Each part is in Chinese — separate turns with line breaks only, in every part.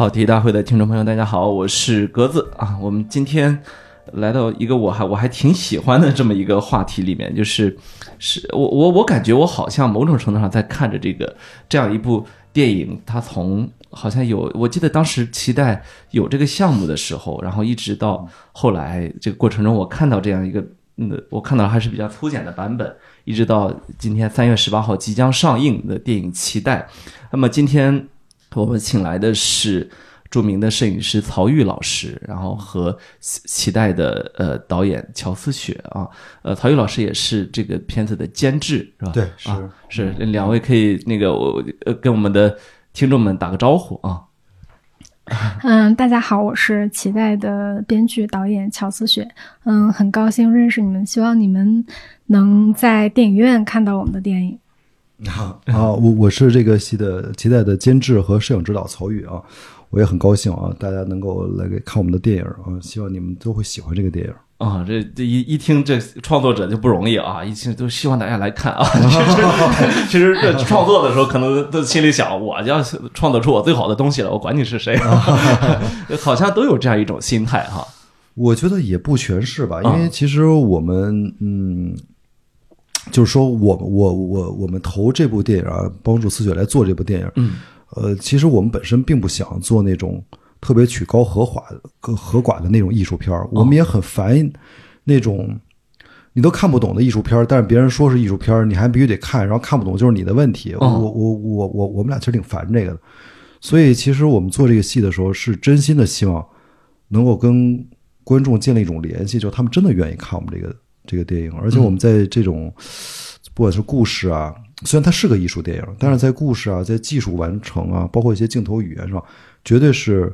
跑题大会的听众朋友，大家好，我是格子啊。我们今天来到一个我还我还挺喜欢的这么一个话题里面，就是是我我我感觉我好像某种程度上在看着这个这样一部电影，它从好像有我记得当时期待有这个项目的时候，然后一直到后来这个过程中，我看到这样一个嗯，我看到还是比较粗简的版本，一直到今天三月十八号即将上映的电影《期待》。那么今天。我们请来的是著名的摄影师曹郁老师，然后和期待的呃导演乔思雪啊，呃曹郁老师也是这个片子的监制是吧？
对，是
是两位可以那个我呃跟我们的听众们打个招呼啊。
嗯，大家好，我是期待的编剧导演乔思雪，嗯，很高兴认识你们，希望你们能在电影院看到我们的电影。
好 啊，我我是这个戏的期待的监制和摄影指导曹宇啊，我也很高兴啊，大家能够来看我们的电影啊，希望你们都会喜欢这个电影
啊。这这一一听这创作者就不容易啊，一听都希望大家来看啊。其实 其实创作的时候可能都心里想，我要创作出我最好的东西了，我管你是谁，好像都有这样一种心态哈。
我觉得也不全是吧，因为其实我们嗯。就是说，我我我我们投这部电影啊，帮助思雪来做这部电影。
嗯，
呃，其实我们本身并不想做那种特别曲高和寡、和寡的那种艺术片儿我们也很烦那种你都看不懂的艺术片但是别人说是艺术片你还必须得看，然后看不懂就是你的问题。我我我我我们俩其实挺烦这个的。所以，其实我们做这个戏的时候，是真心的希望能够跟观众建立一种联系，就他们真的愿意看我们这个。这个电影，而且我们在这种不管是故事啊，虽然它是个艺术电影，但是在故事啊，在技术完成啊，包括一些镜头语言上，绝对是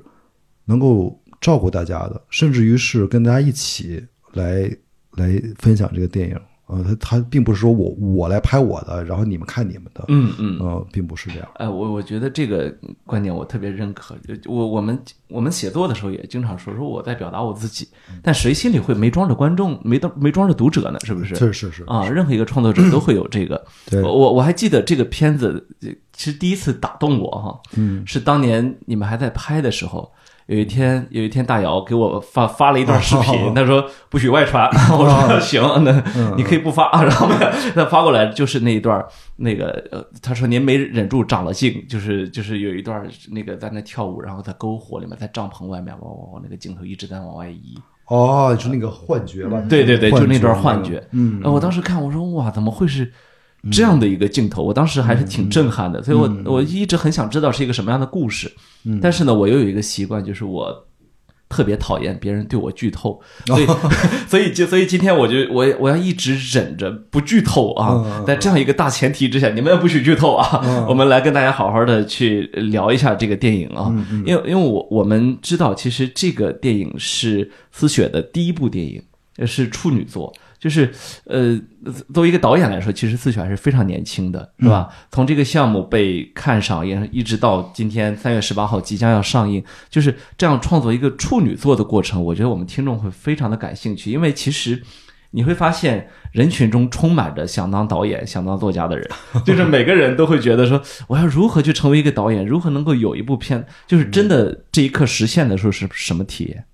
能够照顾大家的，甚至于是跟大家一起来来分享这个电影。呃，他他并不是说我我来拍我的，然后你们看你们的，
嗯嗯，
呃，并不是这样。
哎，我我觉得这个观点我特别认可。我我们我们写作的时候也经常说说我在表达我自己，但谁心里会没装着观众，没没装着读者呢？是不是？
是是是
啊，任何一个创作者都会有这个。对我我还记得这个片子，其实第一次打动我哈，
嗯，
是当年你们还在拍的时候。有一天，有一天，大姚给我发发了一段视频，他说不许外传。我说行，那你可以不发。然后他发过来就是那一段，那个呃，他说您没忍住长了劲，就是就是有一段那个在那跳舞，然后在篝火里面，在帐篷外面，往往往那个镜头一直在往外移。
哦，就那个幻觉吧？
对对对，就那段幻觉。
嗯，
我当时看，我说哇，怎么会是？这样的一个镜头，我当时还是挺震撼的，所以我我一直很想知道是一个什么样的故事。但是呢，我又有一个习惯，就是我特别讨厌别人对我剧透，所以 所以就所以今天我就我我要一直忍着不剧透啊。在这样一个大前提之下，你们也不许剧透啊。我们来跟大家好好的去聊一下这个电影啊，因为因为我我们知道，其实这个电影是思雪的第一部电影，是处女作。就是，呃，作为一个导演来说，其实思雪还是非常年轻的，是吧？从这个项目被看上，也一直到今天三月十八号即将要上映，就是这样创作一个处女作的过程，我觉得我们听众会非常的感兴趣，因为其实你会发现人群中充满着想当导演、想当作家的人，就是每个人都会觉得说，我要如何去成为一个导演，如何能够有一部片，就是真的这一刻实现的时候是什么体验？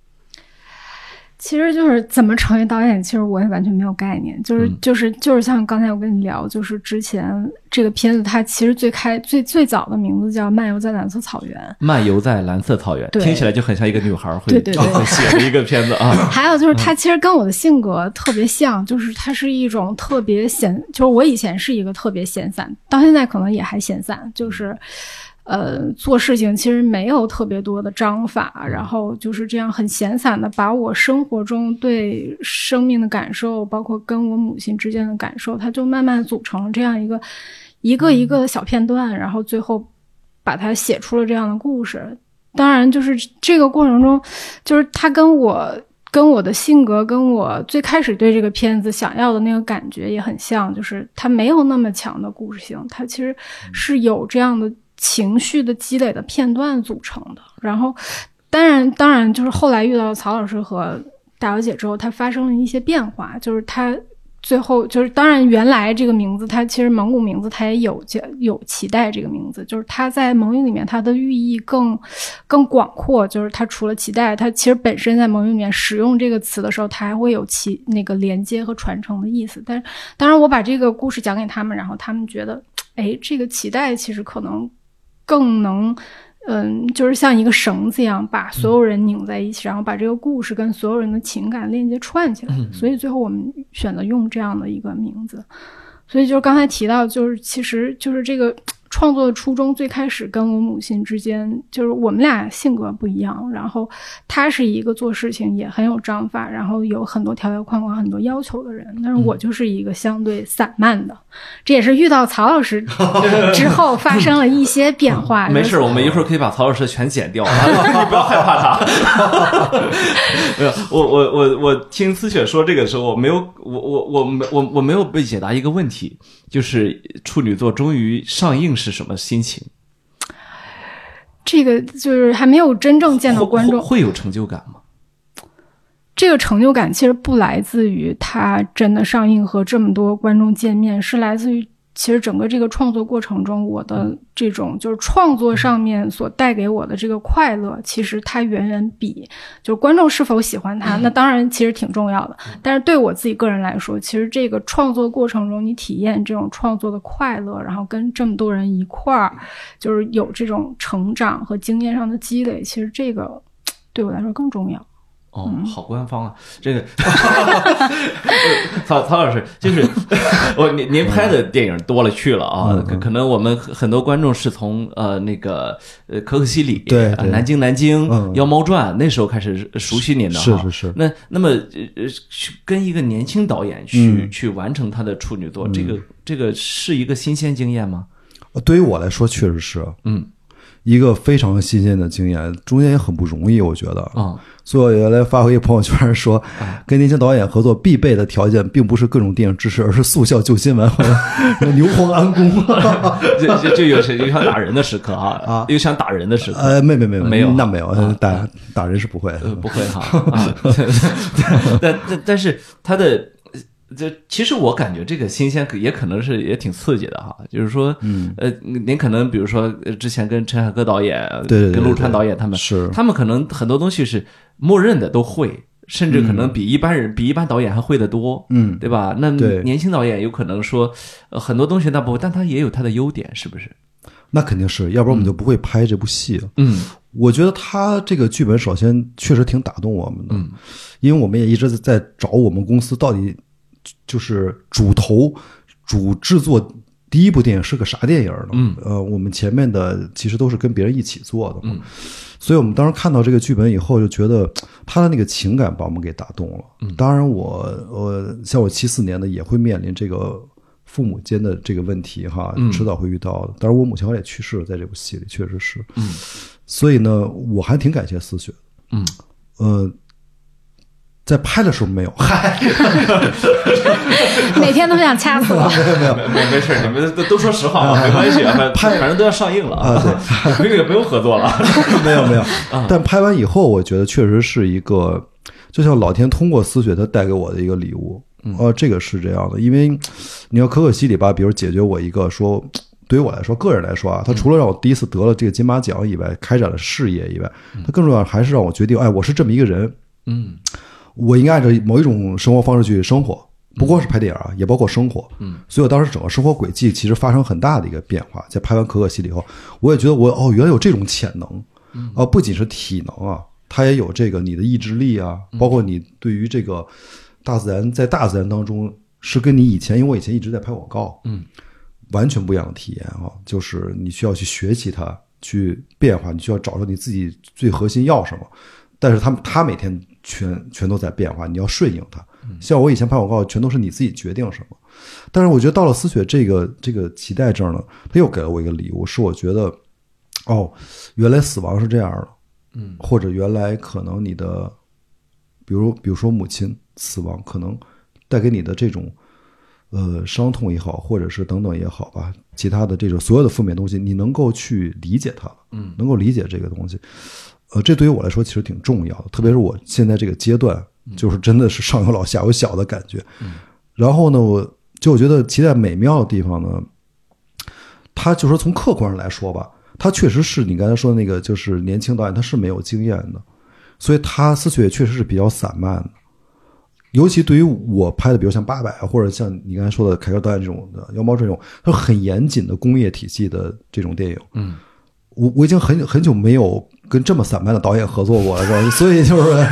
其实就是怎么成为导演，其实我也完全没有概念。就是就是就是像刚才我跟你聊，就是之前这个片子它其实最开最最早的名字叫《漫游在蓝色草原》。
漫游在蓝色草原，听起来就很像一个女孩会 写的一个片子啊。
还有就是它其实跟我的性格特别像，就是它是一种特别闲，就是我以前是一个特别闲散，到现在可能也还闲散，就是。呃，做事情其实没有特别多的章法，然后就是这样很闲散的把我生活中对生命的感受，包括跟我母亲之间的感受，它就慢慢组成了这样一个一个一个小片段，然后最后把它写出了这样的故事。当然，就是这个过程中，就是他跟我跟我的性格，跟我最开始对这个片子想要的那个感觉也很像，就是它没有那么强的故事性，它其实是有这样的。情绪的积累的片段组成的，然后，当然，当然，就是后来遇到曹老师和大小姐之后，他发生了一些变化，就是他最后就是，当然原来这个名字它其实蒙古名字它也有叫有脐带这个名字，就是它在蒙语里面它的寓意更更广阔，就是它除了脐带，它其实本身在蒙语里面使用这个词的时候，它还会有其那个连接和传承的意思。但是当然我把这个故事讲给他们，然后他们觉得，哎，这个脐带其实可能更能。嗯，就是像一个绳子一样，把所有人拧在一起，然后把这个故事跟所有人的情感链接串起来。所以最后我们选择用这样的一个名字。所以就是刚才提到，就是其实就是这个。创作的初衷最开始跟我母亲之间，就是我们俩性格不一样。然后她是一个做事情也很有章法，然后有很多条条框框、很多要求的人。但是我就是一个相对散漫的。这也是遇到曹老师之后发生了一些变化。
没事，我们一会儿可以把曹老师全剪掉，你不要害怕他。没有，我我我我听思雪说这个时候，我没有，我我我没我我没有被解答一个问题。就是处女座终于上映是什么心情？
这个就是还没有真正见到观众，
会有成就感吗？
这个成就感其实不来自于它真的上映和这么多观众见面，是来自于。其实整个这个创作过程中，我的这种就是创作上面所带给我的这个快乐，其实它远远比就是观众是否喜欢它，那当然其实挺重要的。但是对我自己个人来说，其实这个创作过程中，你体验这种创作的快乐，然后跟这么多人一块儿，就是有这种成长和经验上的积累，其实这个 对我来说更重要。
哦，好官方啊！这个曹曹老师，就是我您您拍的电影多了去了啊，可能我们很多观众是从呃那个呃可可西里
对
南京南京妖猫传那时候开始熟悉您的
是是是。
那那么呃去跟一个年轻导演去去完成他的处女作，这个这个是一个新鲜经验吗？
对于我来说，确实是嗯。一个非常新鲜的经验，中间也很不容易，我觉得啊。所以我原来发过一个朋友圈说，跟年轻导演合作必备的条件，并不是各种电影知识，而是速效救心丸和牛黄安宫。
就就就有有想打人的时刻啊啊，有想打人的时刻。
呃，没没没
没有，
那没有打打人是不会的，
不会哈。但但但是他的。这其实我感觉这个新鲜也可能是也挺刺激的哈，就是说，嗯，呃，您可能比如说之前跟陈凯歌导演，
对，
跟陆川导演他们，
是
他们可能很多东西是默认的都会，甚至可能比一般人比一般导演还会的多，
嗯，
对吧？那年轻导演有可能说很多东西那不会，但他也有他的优点，是不是？
那肯定是，要不然我们就不会拍这部戏。
嗯，
我觉得他这个剧本首先确实挺打动我们的，
嗯，
因为我们也一直在在找我们公司到底。就是主投、主制作第一部电影是个啥电影呢？
嗯，
呃，我们前面的其实都是跟别人一起做的，
嗯，
所以我们当时看到这个剧本以后，就觉得他的那个情感把我们给打动了。
嗯，
当然我我像我七四年的也会面临这个父母间的这个问题哈，迟早会遇到的。当然我母亲好像也去世了，在这部戏里确实是，
嗯，
所以呢，我还挺感谢思雪，
嗯，
呃。在拍的时候没有，嗨，
每天都想掐死我。
没有没有
没没事，你们都都说实话没关系。拍反正都要上映了
啊，
对，那个不用合作了。
没有没有，但拍完以后，我觉得确实是一个，就像老天通过思雪他带给我的一个礼物。呃，这个是这样的，因为你要可可西里吧，比如解决我一个说，对于我来说，个人来说啊，他除了让我第一次得了这个金马奖以外，开展了事业以外，他更重要还是让我决定，哎，我是这么一个人，
嗯。
我应该按照某一种生活方式去生活，不光是拍电影啊，也包括生活。
嗯，
所以我当时整个生活轨迹其实发生很大的一个变化。在拍完《可可西里》以后，我也觉得我哦，原来有这种潜能，啊，不仅是体能啊，它也有这个你的意志力啊，包括你对于这个大自然，在大自然当中是跟你以前，因为我以前一直在拍广告，
嗯，
完全不一样的体验啊，就是你需要去学习它，去变化，你需要找出你自己最核心要什么。但是他他每天。全全都在变化，你要顺应它。像我以前拍广告，全都是你自己决定什么。但是我觉得到了思雪这个这个脐带这儿呢，他又给了我一个礼物，是我觉得，哦，原来死亡是这样的，
嗯，
或者原来可能你的，比如比如说母亲死亡，可能带给你的这种，呃，伤痛也好，或者是等等也好吧，其他的这种所有的负面东西，你能够去理解它了，
嗯，
能够理解这个东西。呃，这对于我来说其实挺重要的，特别是我现在这个阶段，就是真的是上有老下有小的感觉。然后呢，我就我觉得期待美妙的地方呢，它就说从客观上来说吧，它确实是你刚才说的那个，就是年轻导演他是没有经验的，所以他思绪也确实是比较散漫的。尤其对于我拍的，比如像《八百》或者像你刚才说的凯歌导演这种的《妖猫传》这种，它很严谨的工业体系的这种电影，
嗯，
我我已经很很久没有跟这么散漫的导演合作过了，是吧？所以就是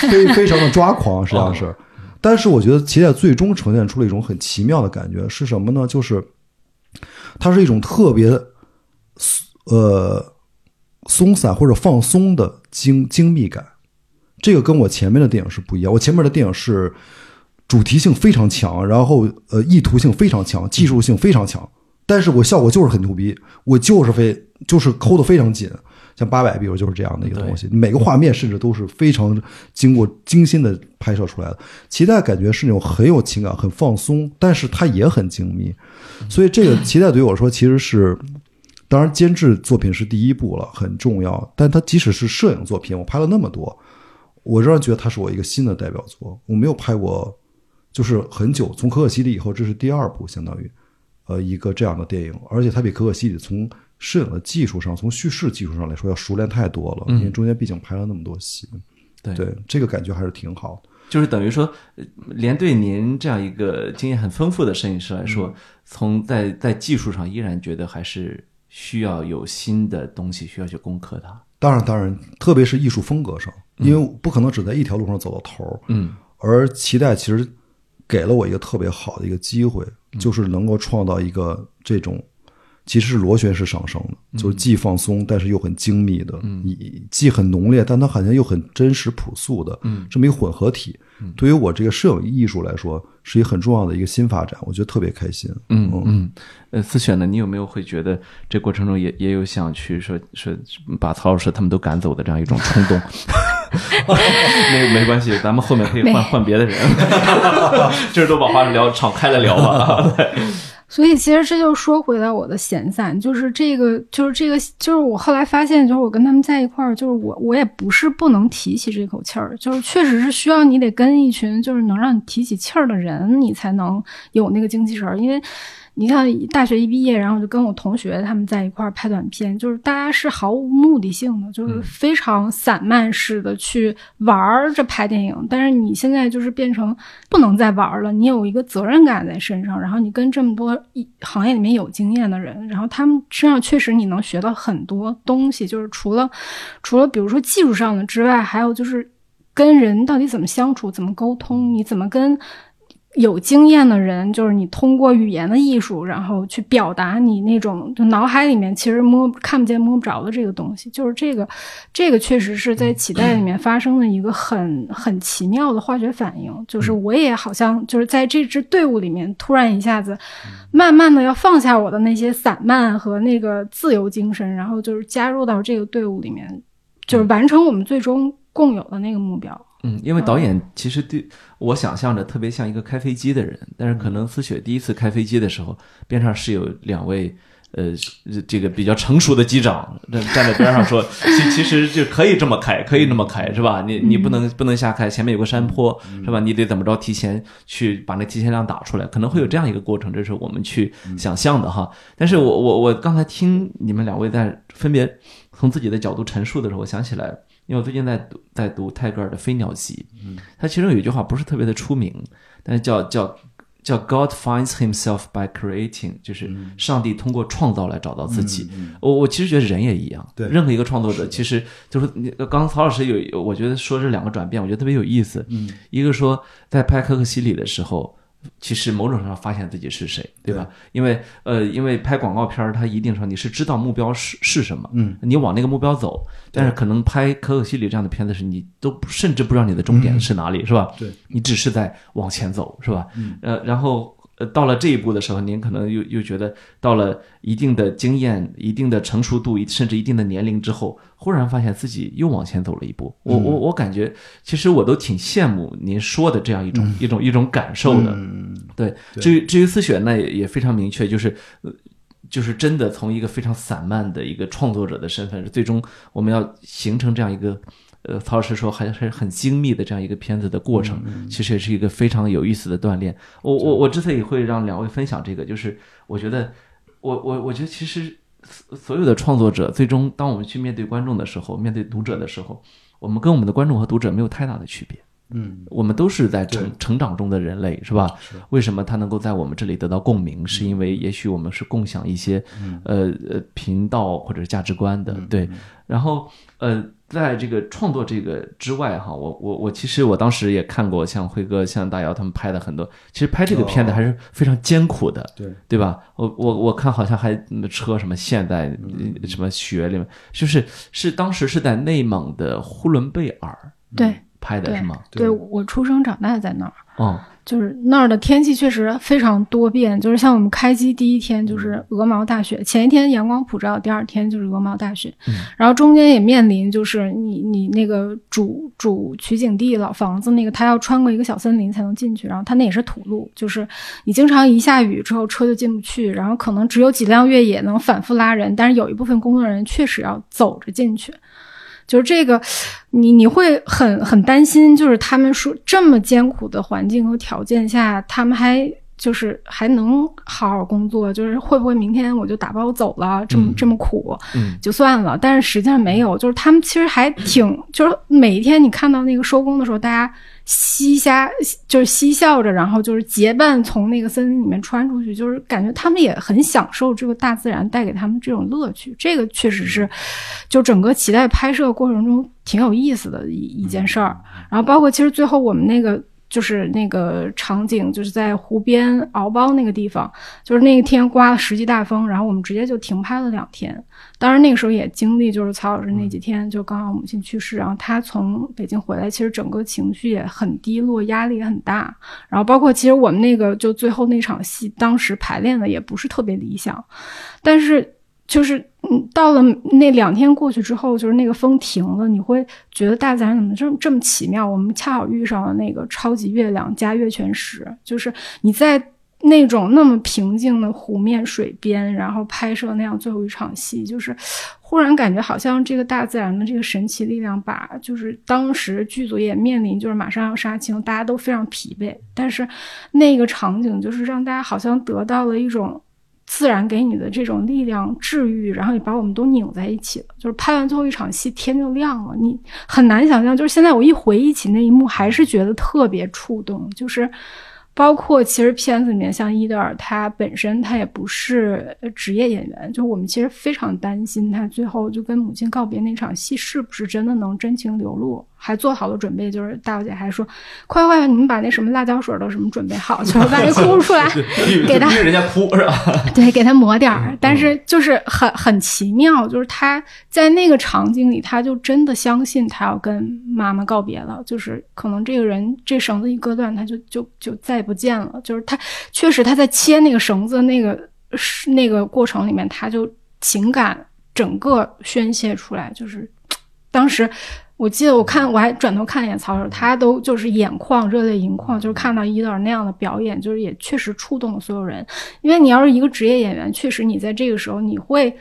非非常的抓狂，实际上是。但是我觉得《期待》最终呈现出了一种很奇妙的感觉，是什么呢？就是它是一种特别呃松散或者放松的精精密感。这个跟我前面的电影是不一样。我前面的电影是主题性非常强，然后呃意图性非常强，技术性非常强，但是我效果就是很牛逼，我就是非就是抠的非常紧。像八百，比如就是这样的一个东西，每个画面甚至都是非常经过精心的拍摄出来的。期待感觉是那种很有情感、很放松，但是它也很精密。所以这个 期待对于我说其实是，当然监制作品是第一步了，很重要。但它即使是摄影作品，我拍了那么多。我仍然觉得它是我一个新的代表作。我没有拍过，就是很久。从可可西里以后，这是第二部，相当于，呃，一个这样的电影。而且它比可可西里从摄影的技术上、从叙事技术上来说要熟练太多了。因为中间毕竟拍了那么多戏。对，这个感觉还是挺好的。
就是等于说，连对您这样一个经验很丰富的摄影师来说，从在在技术上依然觉得还是需要有新的东西需要去攻克它。
当然，当然，特别是艺术风格上。因为不可能只在一条路上走到头儿，
嗯，
而期待其实给了我一个特别好的一个机会，就是能够创造一个这种其实是螺旋式上升的，就是既放松但是又很精密的，
嗯，
既很浓烈，但它好像又很真实朴素的，
嗯，
这么一个混合体。对于我这个摄影艺术来说，是一个很重要的一个新发展，我觉得特别开心。
嗯嗯，呃，思选呢，你有没有会觉得这过程中也也有想去说说把曹老师他们都赶走的这样一种冲动？没没关系，咱们后面可以换换别的人，今儿都把话聊敞开了聊吧。
所以其实这就说回到我的闲散，就是这个，就是这个，就是我后来发现，就是我跟他们在一块儿，就是我我也不是不能提起这口气儿，就是确实是需要你得跟一群就是能让你提起气儿的人，你才能有那个精气神儿，因为。你像大学一毕业，然后就跟我同学他们在一块儿拍短片，就是大家是毫无目的性的，就是非常散漫式的去玩儿着拍电影。但是你现在就是变成不能再玩了，你有一个责任感在身上，然后你跟这么多行业里面有经验的人，然后他们身上确实你能学到很多东西，就是除了除了比如说技术上的之外，还有就是跟人到底怎么相处、怎么沟通，你怎么跟。有经验的人，就是你通过语言的艺术，然后去表达你那种就脑海里面其实摸看不见摸不着的这个东西，就是这个，这个确实是在脐带里面发生的一个很 很奇妙的化学反应。就是我也好像就是在这支队伍里面，突然一下子，慢慢的要放下我的那些散漫和那个自由精神，然后就是加入到这个队伍里面，就是完成我们最终共有的那个目标。
嗯，因为导演其实对我想象着特别像一个开飞机的人，但是可能思雪第一次开飞机的时候，边上是有两位呃这个比较成熟的机长站站在边上说，其其实就可以这么开，可以那么开，是吧？你你不能不能瞎开，前面有个山坡，是吧？你得怎么着提前去把那提前量打出来，可能会有这样一个过程，这是我们去想象的哈。但是我我我刚才听你们两位在分别从自己的角度陈述的时候，我想起来。因为我最近在读在读泰戈尔的《飞鸟集》，嗯，他其中有一句话不是特别的出名，但是叫叫叫 God finds himself by creating，就是上帝通过创造来找到自己。我我其实觉得人也一样，
对，
任何一个创作者，其实就是你刚刚曹老师有，我觉得说这两个转变，我觉得特别有意思。
嗯，
一个说在拍可可西里的时候。其实某种程度上发现自己是谁，对吧？因为呃，因为拍广告片儿，它一定说你是知道目标是是什么，
嗯，
你往那个目标走。但是可能拍可可西里这样的片子时，你都甚至不知道你的终点是哪里，是吧？
对，
你只是在往前走，是吧？嗯呃，然后。呃，到了这一步的时候，您可能又又觉得到了一定的经验、一定的成熟度，甚至一定的年龄之后，忽然发现自己又往前走了一步。我我我感觉，其实我都挺羡慕您说的这样一种一种一种感受的。对，至于至于思雪，呢也也非常明确，就是就是真的从一个非常散漫的一个创作者的身份，最终我们要形成这样一个。呃曹老师说还是很精密的这样一个片子的过程，其实也是一个非常有意思的锻炼。我我我之所以会让两位分享这个，就是我觉得我我我觉得其实所有的创作者，最终当我们去面对观众的时候，面对读者的时候，我们跟我们的观众和读者没有太大的区别。
嗯，
我们都是在成成长中的人类，是吧？
是
为什么他能够在我们这里得到共鸣？是因为也许我们是共享一些呃呃频道或者价值观的，对。然后呃，在这个创作这个之外哈，我我我其实我当时也看过像辉哥、像大姚他们拍的很多，其实拍这个片子还是非常艰苦的，
对
对吧？我我我看好像还车什么陷在什么雪里面，就是是当时是在内蒙的呼伦贝尔
对对
拍的是吗？
对，我出生长大在那儿，
哦，
就是那儿的天气确实非常多变，就是像我们开机第一天就是鹅毛大雪，前一天阳光普照，第二天就是鹅毛大雪，
嗯
然后中间也面临就是你你那个主主取景地老房子那个，它要穿过一个小森林才能进去，然后它那也是土路，就是你经常一下雨之后车就进不去，然后可能只有几辆越野能反复拉人，但是有一部分工作人员确实要走着进去。就是这个，你你会很很担心，就是他们说这么艰苦的环境和条件下，他们还就是还能好好工作，就是会不会明天我就打包走了，这么、
嗯
这么苦
嗯
就算了。但是实际上没有，就是他们其实还挺，就是每一天你看到那个收工的时候，大家嬉瞎就是嬉笑着，然后就是结伴从那个森林里面穿出去，就是感觉他们也很享受这个大自然带给他们这种乐趣。这个确实是，就整个期待拍摄过程中挺有意思的一一件事儿。然后包括其实最后我们那个。就是那个场景，就是在湖边敖包那个地方，就是那一天刮了十级大风，然后我们直接就停拍了两天。当然那个时候也经历，就是曹老师那几天就刚好母亲去世，然后他从北京回来，其实整个情绪也很低落，压力也很大。然后包括其实我们那个就最后那场戏，当时排练的也不是特别理想，但是就是嗯，到了那两天过去之后，就是那个风停了，你会觉得大自然怎么这么这么奇妙？我们恰好遇上了那个超级月亮加月全食，就是你在那种那么平静的湖面水边，然后拍摄那样最后一场戏，就是忽然感觉好像这个大自然的这个神奇力量把，就是当时剧组也面临就是马上要杀青，大家都非常疲惫，但是那个场景就是让大家好像得到了一种。自然给你的这种力量治愈，然后也把我们都拧在一起了。就是拍完最后一场戏，天就亮了，你很难想象。就是现在我一回忆起那一幕，还是觉得特别触动。就是包括其实片子里面，像伊德尔他本身他也不是职业演员，就我们其实非常担心他最后就跟母亲告别那场戏是不是真的能真情流露，还做好了准备。就是大小姐还说：“快快，你们把那什么辣椒水都什么准备好，就是万一哭不出来，给他
逼人家哭是吧？
对，给他抹点儿，但是就是很很奇妙，就是他在那个场景里，他就真的相信他要跟妈妈告别了，就是可能这个人这绳子一割断，他就就就再也不见了。就是他确实他在切那个绳子那个是那个过程里面，他就情感整个宣泄出来，就是当时。我记得我看我还转头看了一眼曹老师，他都就是眼眶热泪盈眶，就是看到伊德尔那样的表演，就是也确实触动了所有人。因为你要是一个职业演员，确实你在这个时候你会。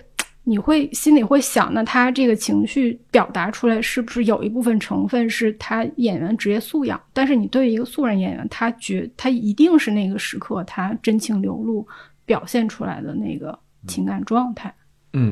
你会心里会想，那他这个情绪表达出来，是不是有一部分成分是他演员职业素养？但是你对于一个素人演员，他觉他一定是那个时刻他真情流露表现出来的那个情感状态。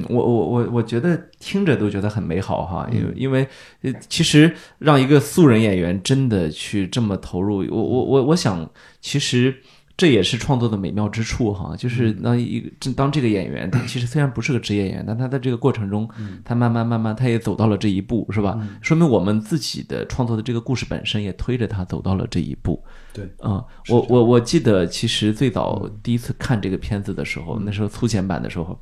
我我我我觉得听着都觉得很美好哈，因为因为呃，其实让一个素人演员真的去这么投入，我我我我想，其实这也是创作的美妙之处哈，就是当一个当这个演员，他其实虽然不是个职业演员，但他在这个过程中，他慢慢慢慢他也走到了这一步，是吧？说明我们自己的创作的这个故事本身也推着他走到了这一步。
对，
嗯、我我我记得，其实最早第一次看这个片子的时候，那时候粗剪版的时候，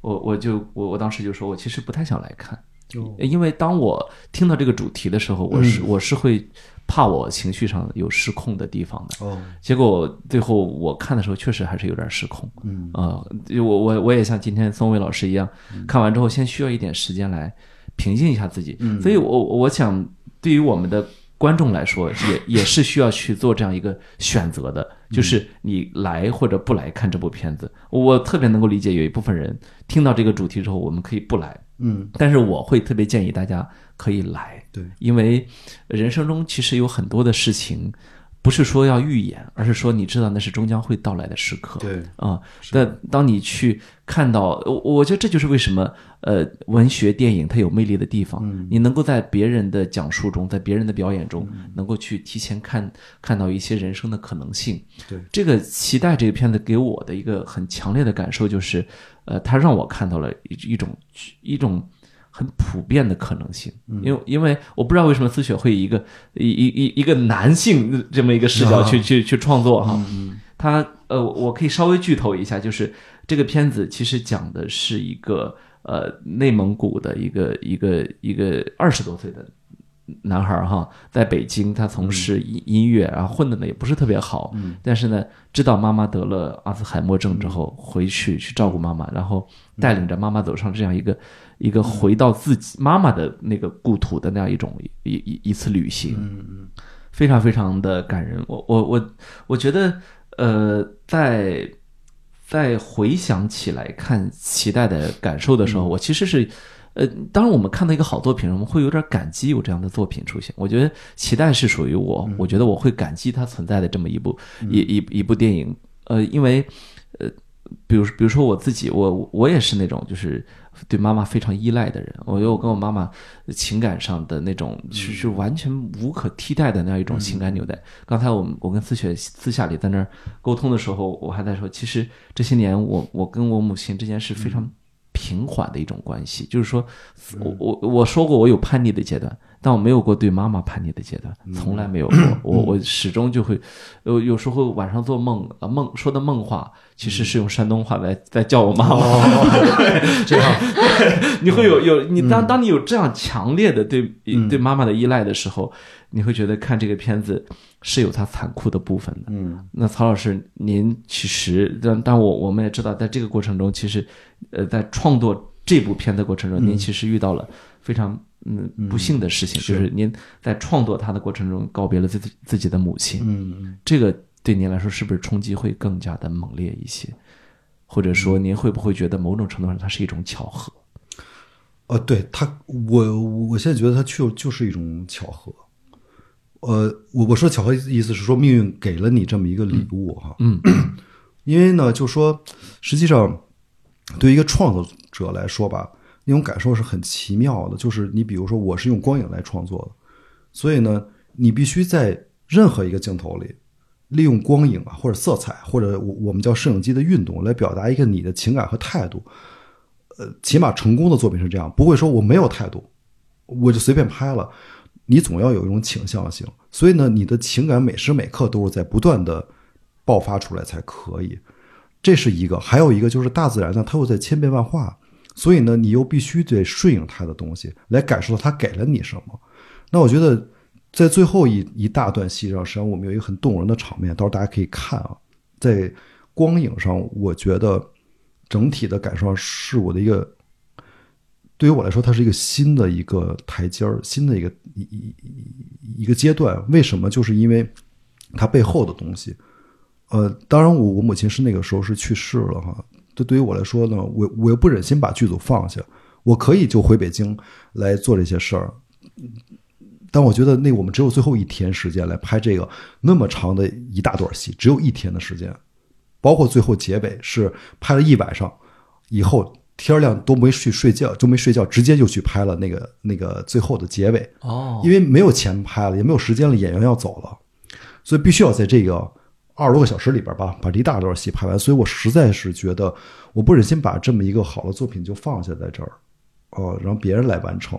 我我就我我当时就说，我其实不太想来看，因为当我听到这个主题的时候，我是、我是会怕我情绪上有失控的地方的。
哦，
结果最后我看的时候，确实还是有点失控。
嗯
啊、我我我也像今天宋伟老师一样，看完之后先需要一点时间来平静一下自己。
嗯
所以我我想，对于我们的观众来说，也也是需要去做这样一个选择的，就是你来或者不来看这部片子。我特别能够理解，有一部分人听到这个主题之后，我们可以不来，
嗯，
但是我会特别建议大家可以来，
对，
因为人生中其实有很多的事情，不是说要预演，而是说你知道那是终将会到来的时刻。
对，
啊，但当你去看到，我我觉得这就是为什么呃，文学电影它有魅力的地方。
嗯
你能够在别人的讲述中，在别人的表演中，能够去提前看看到一些人生的可能性。
对，
这个期待这个片子给我的一个很强烈的感受就是，呃，它让我看到了一一种一种。很普遍的可能性，因为因为我不知道为什么思雪会以一个一一一一个男性这么一个视角去、去去创作哈，他呃，我可以稍微剧透一下，就是这个片子其实讲的是一个呃内蒙古的一个一个一个二十多岁的男孩儿哈，在北京他从事音音乐，然后混的呢也不是特别好，但是呢知道妈妈得了阿兹海默症之后，回去去照顾妈妈，然后带领着妈妈走上这样一个一个回到自己妈妈的那个故土的那样一种一一一次旅行，非常非常的感人。我我我我觉得。呃，在在回想起来看期待的感受的时候，我其实是，呃，当然我们看到一个好作品，我们会有点感激有这样的作品出现。我觉得期待是属于我，我觉得我会感激它存在的这么一部一一一部电影。呃，因为呃，比如比如说我自己，我我也是那种就是。对妈妈非常依赖的人，我觉得我跟我妈妈情感上的那种是是完全无可替代的那样一种情感纽带。刚才我们我跟思雪私下里在那儿沟通的时候，我还在说，其实这些年我我跟我母亲之间是非常平缓的一种关系，就是说我我我说过我有叛逆的阶段，但我没有过对妈妈叛逆的阶段，从来没有过。我我始终就会有有时候晚上做梦啊梦说的梦话。其实是用山东话来在叫我妈妈，
这样，
你会有有你当当你有这样强烈的对对妈妈的依赖的时候，你会觉得看这个片子是有它残酷的部分的。
嗯，
那曹老师，您其实但但我我们也知道，在这个过程中，其实呃，在创作这部片的过程中，您其实遇到了非常嗯不幸的事情，就是您在创作它的过程中告别了自己自己的母亲。
嗯，
这个。对您来说，是不是冲击会更加的猛烈一些？或者说，您会不会觉得某种程度上它是一种巧合？
呃，对他，我我现在觉得它就就是一种巧合。呃，我我说巧合意思是说，命运给了你这么一个礼物哈。
嗯，
因为呢，就说实际上对于一个创作者来说吧，那种感受是很奇妙的。就是你比如说，我是用光影来创作的，所以呢，你必须在任何一个镜头里。利用光影啊，或者色彩，或者我我们叫摄影机的运动，来表达一个你的情感和态度。呃，起码成功的作品是这样，不会说我没有态度，我就随便拍了。你总要有一种倾向性，所以呢，你的情感每时每刻都是在不断的爆发出来才可以。这是一个，还有一个就是大自然呢，它又在千变万化，所以呢，你又必须得顺应他的东西，来感受到他给了你什么。那我觉得。在最后一一大段戏上，实际上我们有一个很动人的场面，到时候大家可以看啊。在光影上，我觉得整体的感受上是我的一个，对于我来说，它是一个新的一个台阶儿，新的一个一一一一个阶段。为什么？就是因为它背后的东西。呃，当然，我我母亲是那个时候是去世了哈。这对于我来说呢，我我又不忍心把剧组放下，我可以就回北京来做这些事儿。但我觉得那我们只有最后一天时间来拍这个那么长的一大段戏，只有一天的时间，包括最后结尾是拍了一晚上，以后天亮都没去睡觉，都没睡觉，直接就去拍了那个那个最后的结尾。
哦，
因为没有钱拍了，也没有时间了，演员要走了，所以必须要在这个二十多个小时里边吧，把这一大段戏拍完。所以我实在是觉得我不忍心把这么一个好的作品就放下在这儿，呃，让别人来完成。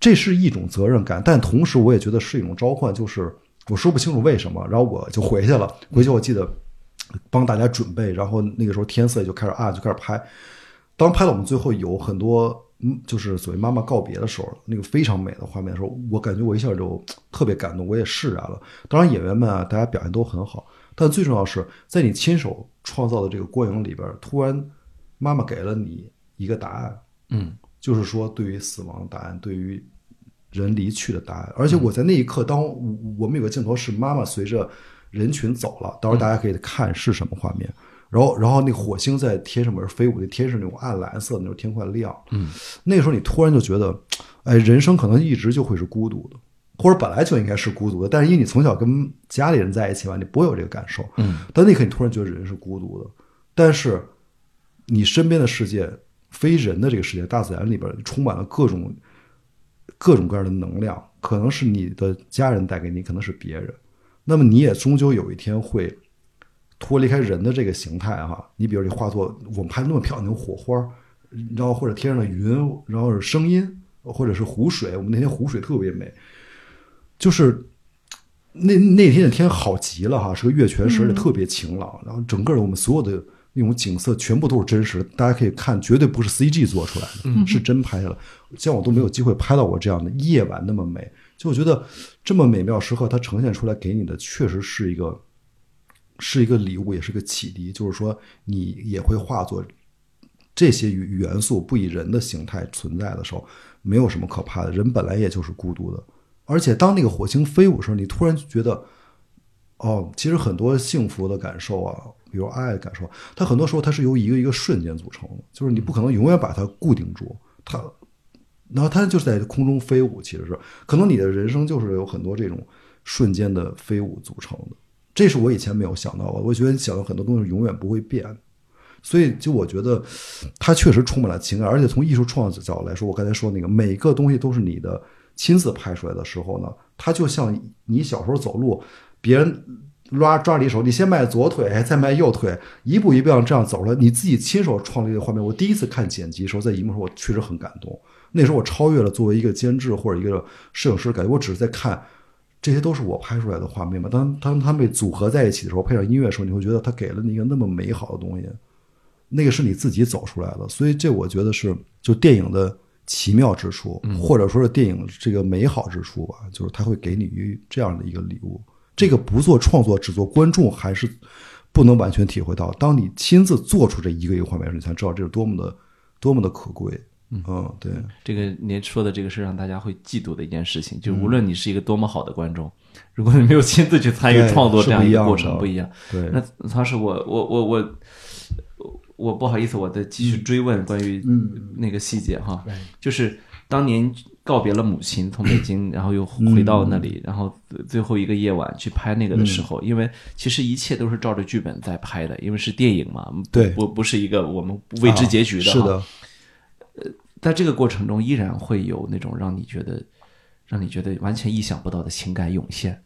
这是一种责任感，但同时我也觉得是一种召唤，就是我说不清楚为什么，然后我就回去了。回去我记得帮大家准备，然后那个时候天色就开始暗，就开始拍。当拍到我们最后有很多，嗯，就是所谓妈妈告别的时候，那个非常美的画面的时候，我感觉我一下就特别感动，我也释然了。当然演员们啊，大家表现都很好，但最重要是在你亲手创造的这个光影里边，突然妈妈给了你一个答案，
嗯。
就是说，对于死亡答案，对于人离去的答案。而且我在那一刻，当我们有个镜头是妈妈随着人群走了，到时候大家可以看是什么画面。然后，然后那火星在天上面飞舞，那天是那种暗蓝色的，那种天快亮。
嗯，
那个时候你突然就觉得，哎，人生可能一直就会是孤独的，或者本来就应该是孤独的。但是因为你从小跟家里人在一起嘛，你不会有这个感受。
嗯，
但那刻你突然觉得人是孤独的，但是你身边的世界，非人的这个世界，大自然里边充满了各种各种各样的能量，可能是你的家人带给你，可能是别人。那么你也终究有一天会。脱离开人的这个形态哈，你比如你画作，我们拍那么漂亮那种火花，然后或者天上的云，然后是声音，或者是湖水，我们那天湖水特别美，就是那那天的天好极了哈，是个月全食，而且特别晴朗，然后整个我们所有的那种景色全部都是真实的，大家可以看，绝对不是 CG 做出来的，是真拍下来。像我都没有机会拍到过这样的夜晚那么美，就我觉得这么美妙时刻，它呈现出来给你的确实是一个。是一个礼物，也是个启迪。就是说，你也会化作这些元素，不以人的形态存在的时候，没有什么可怕的。人本来也就是孤独的。而且，当那个火星飞舞的时候，你突然觉得，哦，其实很多幸福的感受啊，比如爱的感受，它很多时候它是由一个一个瞬间组成的。就是你不可能永远把它固定住，它，然后它就是在空中飞舞。其实是，可能你的人生就是有很多这种瞬间的飞舞组成的。这是我以前没有想到的，我觉得你想到很多东西永远不会变，所以就我觉得它确实充满了情感，而且从艺术创作角度来说，我刚才说那个每个东西都是你的亲自拍出来的时候呢，它就像你小时候走路，别人拉抓你手，你先迈左腿，再迈右腿，一步一步这样走出来，你自己亲手创立的画面。我第一次看剪辑的时候，在荧幕上我确实很感动，那时候我超越了作为一个监制或者一个摄影师，感觉我只是在看。这些都是我拍出来的画面嘛？当当他们被组合在一起的时候，配上音乐的时候，你会觉得他给了你一个那么美好的东西，那个是你自己走出来的。所以这我觉得是就电影的奇妙之处，或者说是电影这个美好之处吧，就是他会给你这样的一个礼物。这个不做创作，只做观众还是不能完全体会到。当你亲自做出这一个一个画面时，你才知道这是多么的多么的可贵。嗯，对，
这个您说的这个是让大家会嫉妒的一件事情。就无论你是一个多么好的观众，如果你没有亲自去参与 创作这样一个过程，不一样。
对，
那他是我，我，我，我，我不好意思，我再继续追问关于那个细节哈。就是当年告别了母亲，从北京，然后又回到那里，然后最后一个夜晚去拍那个的时候，因为其实一切都是照着剧本在拍的，因为是电影嘛，
对，
不不是一个我们未知结局的，
是的。
呃，在这个过程中，依然会有那种让你觉得，让你觉得完全意想不到的情感涌现，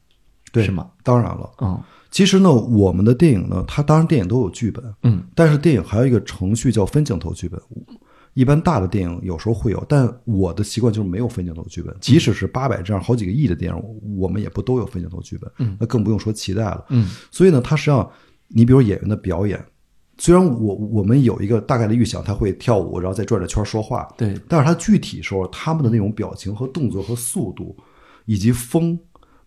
对，
是吗？
当然了，
嗯，
其实呢，我们的电影呢，它当然电影都有剧本，
嗯，
但是电影还有一个程序叫分镜头剧本，一般大的电影有时候会有，但我的习惯就是没有分镜头剧本，即使是八百这样好几个亿的电影，我们也不都有分镜头剧本，
嗯，
那更不用说期待了，
嗯，
所以呢，它实际上，你比如演员的表演。虽然我我们有一个大概的预想，他会跳舞，然后再转着圈说话，
对，
但是他具体时候他们的那种表情和动作和速度，以及风，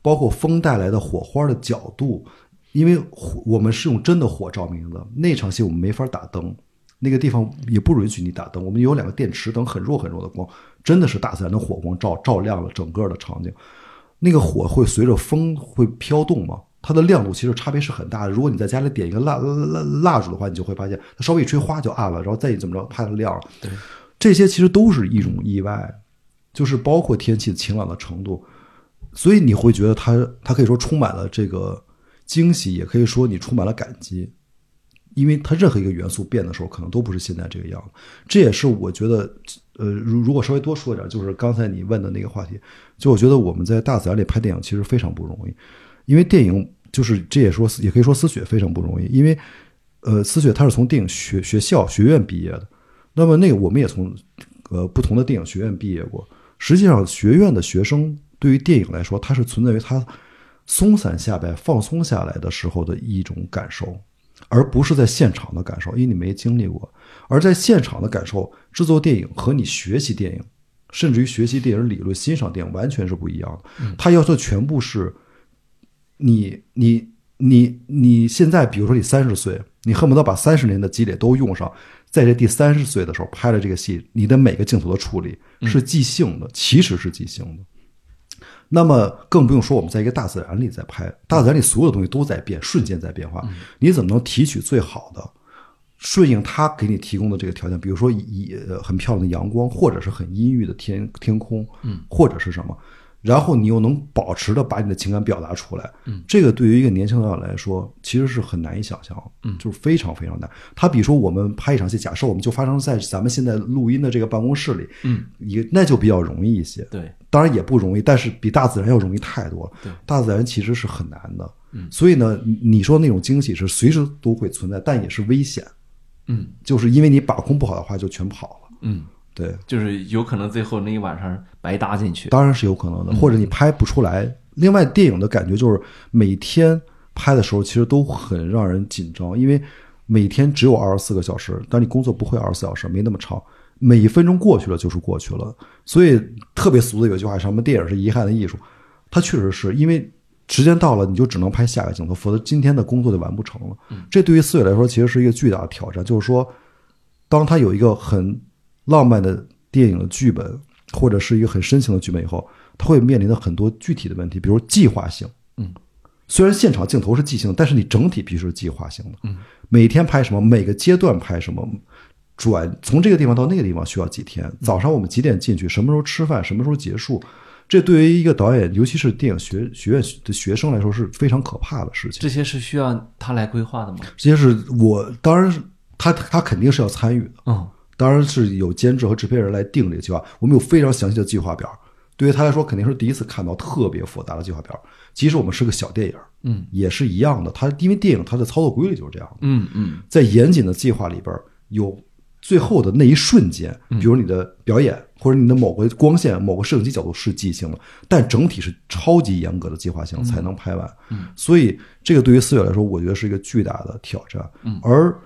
包括风带来的火花的角度，因为火我们是用真的火照明的，那场戏我们没法打灯，那个地方也不允许你打灯，我们有两个电池灯，很弱很弱的光，真的是大自然的火光照照亮了整个的场景，那个火会随着风会飘动吗？它的亮度其实差别是很大的。如果你在家里点一个蜡蜡蜡烛的话，你就会发现它稍微一吹花就暗了，然后再一怎么着，它就亮了。
对，
这些其实都是一种意外，就是包括天气晴朗的程度，所以你会觉得它它可以说充满了这个惊喜，也可以说你充满了感激，因为它任何一个元素变的时候，可能都不是现在这个样子。这也是我觉得，呃，如如果稍微多说一点，就是刚才你问的那个话题，就我觉得我们在大自然里拍电影其实非常不容易，因为电影。就是这也说，也可以说思雪非常不容易，因为，呃，思雪他是从电影学学校学院毕业的，那么那个我们也从，呃，不同的电影学院毕业过。实际上，学院的学生对于电影来说，它是存在于他松散下来、放松下来的时候的一种感受，而不是在现场的感受，因为你没经历过。而在现场的感受，制作电影和你学习电影，甚至于学习电影理论、欣赏电影，完全是不一样的。他要求全部是。你你你你现在，比如说你三十岁，你恨不得把三十年的积累都用上，在这第三十岁的时候拍了这个戏，你的每个镜头的处理是即兴的，其实是即兴的，那么更不用说我们在一个大自然里在拍，大自然里所有的东西都在变，瞬间在变化，你怎么能提取最好的，顺应它给你提供的这个条件？比如说以呃很漂亮的阳光，或者是很阴郁的天天空，嗯，或者是什么？然后你又能保持的把你的情感表达出来，嗯，这个对于一个年轻导演来说，其实是很难以想象，嗯，就是非常非常难。他比如说我们拍一场戏，假设我们就发生在咱们现在录音的这个办公室里，
嗯，
也那就比较容易一些，
对，
当然也不容易，但是比大自然要容易太多了。
对，
大自然其实是很难的，嗯，所以呢，你你说那种惊喜是随时都会存在，但也是危险，
嗯，
就是因为你把控不好的话，就全跑了，
嗯，
对，
就是有可能最后那一晚上白搭进去。
当然是有可能的，或者你拍不出来。另外，电影的感觉就是每天拍的时候，其实都很让人紧张，因为每天只有二十四个小时，但你工作不会二十四小时，没那么长，每一分钟过去了就是过去了。所以特别俗的有一句话，什么电影是遗憾的艺术，它确实是因为时间到了，你就只能拍下一个镜头，否则今天的工作就完不成了。这对于思伟来说，其实是一个巨大的挑战，就是说，当他有一个很浪漫的电影的剧本，或者是一个很深情的剧本以后，他会面临的很多具体的问题，比如计划性。
嗯，
虽然现场镜头是即兴，但是你整体必须是计划性的。
嗯，
每天拍什么，每个阶段拍什么，转从这个地方到那个地方需要几天？早上我们几点进去？什么时候吃饭？什么时候结束？这对于一个导演，尤其是电影学学院的学生来说是非常可怕的事情。
这些是需要他来规划的吗？
这些是我当然是他他肯定是要参与的。
嗯，
当然是有监制和制片人来定这个计划。我们有非常详细的计划表，对于他来说肯定是第一次看到特别复杂的计划表。即使我们是个小电影，
嗯，
也是一样的。它因为电影它的操作规律就是这样的，
嗯嗯
在严谨的计划里边儿有最后的那一瞬间，比如你的表演或者你的某个光线、某个摄影机角度是即兴的，但整体是超级严格的计划性才能拍完。
嗯
所以这个对于思远来说，我觉得是一个巨大的挑战。
嗯
而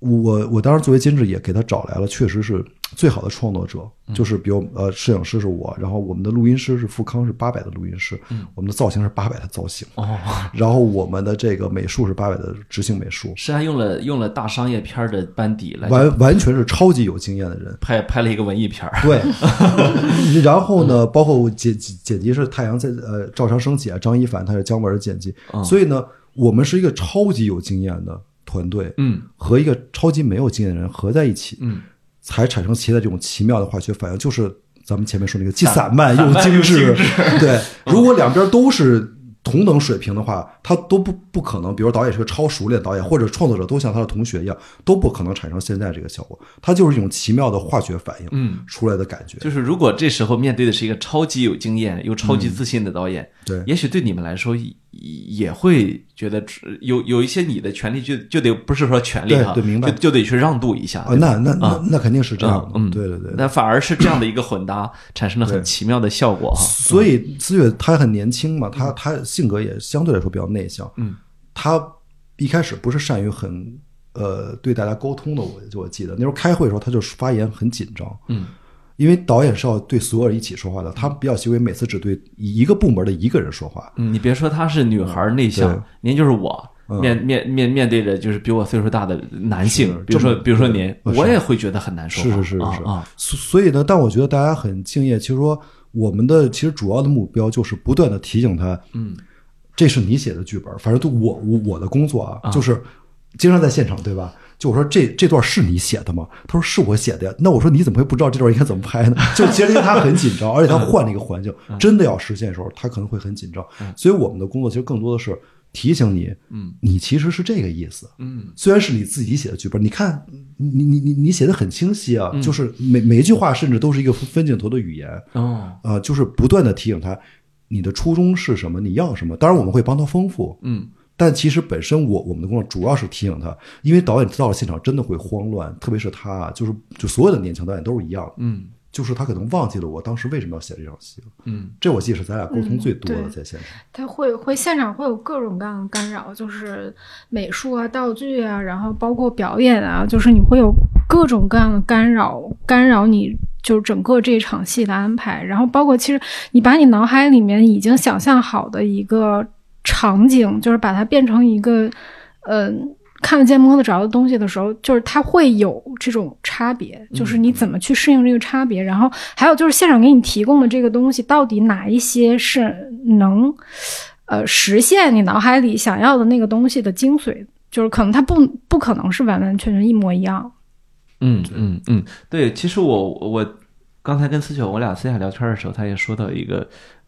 我我当时作为监制也给他找来了，确实是最好的创作者，
嗯。
就是比如呃，摄影师是我，然后我们的录音师是富康，是八百的录音师，我们的造型是八百的造型，然后我们的这个美术是八百的执行美术，
是还用了用了大商业片的班底来
完完全是超级有经验的人。
拍拍了一个文艺片儿。
对，然后呢，包括剪剪剪辑是太阳在呃照常升起啊，张一凡他是姜文的剪辑，所以呢，我们是一个超级有经验的团队，
嗯
和一个超级没有经验的人合在一起，
嗯，
才产生现在这种奇妙的化学反应，就是咱们前面说那个既散漫
又
又
精致。
对，如果两边都是同等水平的话，他都不不可能。比如导演是个超熟练的导演，或者创作者都像他的同学一样，都不可能产生现在这个效果。它就是一种奇妙的化学反应，
嗯，
出来的感觉。
就是如果这时候面对的是一个超级有经验又超级自信的导演，
对
也许对你们来说也也会觉得有有一些你的权利就就得不是说权利哈，
对对明白
就就得去让渡一下。
那那那
啊
那肯定是这样的。
嗯，
对对对。
那反而是这样的一个混搭，产生了很奇妙的效果哈。
所以思月他很年轻嘛，他他性格也相对来说比较内向。
嗯，
他一开始不是善于很呃对大家沟通的，我就我记得那时候开会的时候，他就发言很紧张。
嗯，
因为导演是要对所有人一起说话的，他比较习惯每次只对一个部门的一个人说话。
嗯，你别说她是女孩内向
对，
您就是我。面面面面对着就是比我岁数大的男性
是，
比如说比如说您，
呃
我也会觉得很难说话。
是是是是
啊啊，
所所以呢，但我觉得大家很敬业。其实说我们的其实主要的目标就是不断的提醒他，
嗯，
这是你写的剧本，反正对我我我的工作啊，
啊
就是经常在现场，对吧？就我说这这段是你写的吗？他说是我写的呀。那我说你怎么会不知道这段应该怎么拍呢？就其实他很紧张，而且他换了一个环境，真的要实现的时候，他可能会很紧张。所以我们的工作其实更多的是提醒你，
嗯，
你其实是这个意思，
嗯
虽然是你自己写的剧本，你看你你你你写的很清晰啊，
嗯
就是每每一句话甚至都是一个分镜头的语言，
哦，
啊、就是不断的提醒他你的初衷是什么，你要什么。当然我们会帮他丰富，
嗯
但其实本身我我们的工作主要是提醒他，因为导演到了现场真的会慌乱，特别是他啊，就是就所有的年轻导演都是一样，
嗯
就是他可能忘记了我当时为什么要写这场戏了。
嗯
这我记得是咱俩沟通最多的在现场。
他会会现场会有各种各样的干扰，就是美术啊、道具啊，然后包括表演啊，就是你会有各种各样的干扰，干扰你就是整个这场戏的安排。然后包括其实你把你脑海里面已经想象好的一个场景，就是把它变成一个嗯、看得见摸得着的东西的时候，就是它会有这种差别，就是你怎么去适应这个差别。然后还有就是现场给你提供的这个东西，到底哪一些是能呃实现你脑海里想要的那个东西的精髓？就是可能它不不可能是完完全全一模一样。
嗯嗯嗯，对，其实我我刚才跟思雪我俩私下聊天的时候，他也说到一个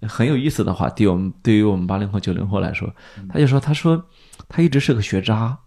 很有意思的话对。我们对于我们八零后九零后来说，他就说他说他一直是个学渣。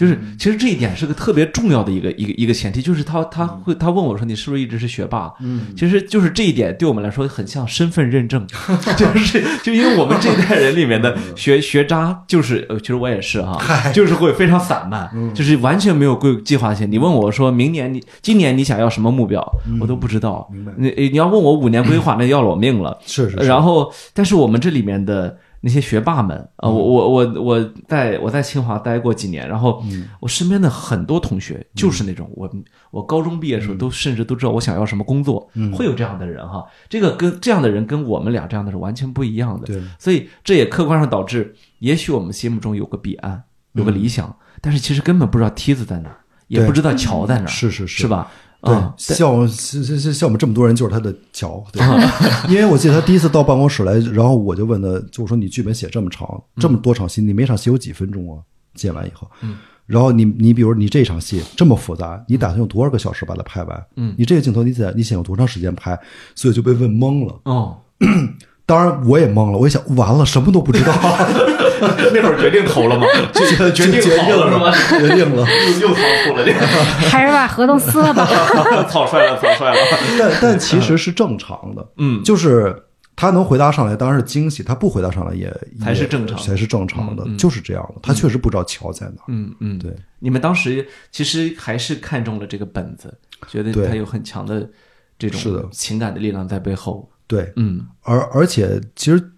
就是，其实这一点是个特别重要的一个一个一个前提，就是他他会他问我说你是不是一直是学霸？嗯，其实就是这一点对我们来说很像身份认证，就是就因为我们这一代人里面的学学渣，就是呃，其实我也是哈，就是会非常散漫，就是完全没有规计划性。你问我说明年你今年你想要什么目标，我都不知道。
明白？
你你要问我五年规划，那要了我命了。
是是。
然后，但是我们这里面的。那些学霸们啊，我我我我在我在清华待过几年，然后我身边的很多同学就是那种我我高中毕业的时候都甚至都知道我想要什么工作，会有这样的人哈。这个跟这样的人跟我们俩这样的是完全不一样的，
对。
所以这也客观上导致，也许我们心目中有个彼岸，有个理想，但是其实根本不知道梯子在哪，也不知道桥在哪，
是是是，
是吧？
对，像像像像我们这么多人，就是他的桥。对 因为我记得他第一次到办公室来，然后我就问他，就说你剧本写这么长，这么多场戏，你每场戏有几分钟啊？剪完以后，嗯，然后你你比如你这场戏这么复杂，你打算用多少个小时把它拍完？嗯，你这个镜头你想你想用多长时间拍？所以就被问懵了。
哦。
当然我也懵了，我一想，完了，什么都不知道。
那会儿决定投了吗？决决定了是吗？
决定了，
又又仓促了，
还是把合同撕了吧。
草率了，草率了。
但但其实是正常的，
嗯，
就是他能回答上来，当然是惊喜；他不回答上来，也
才是正常，
才是正常的，就是这样的。他确实不知道桥在哪。
嗯嗯，
对。
你们当时其实还是看中了这个本子，觉得他有很强的这种情感的力量在背后。
对，
嗯，
而而且其实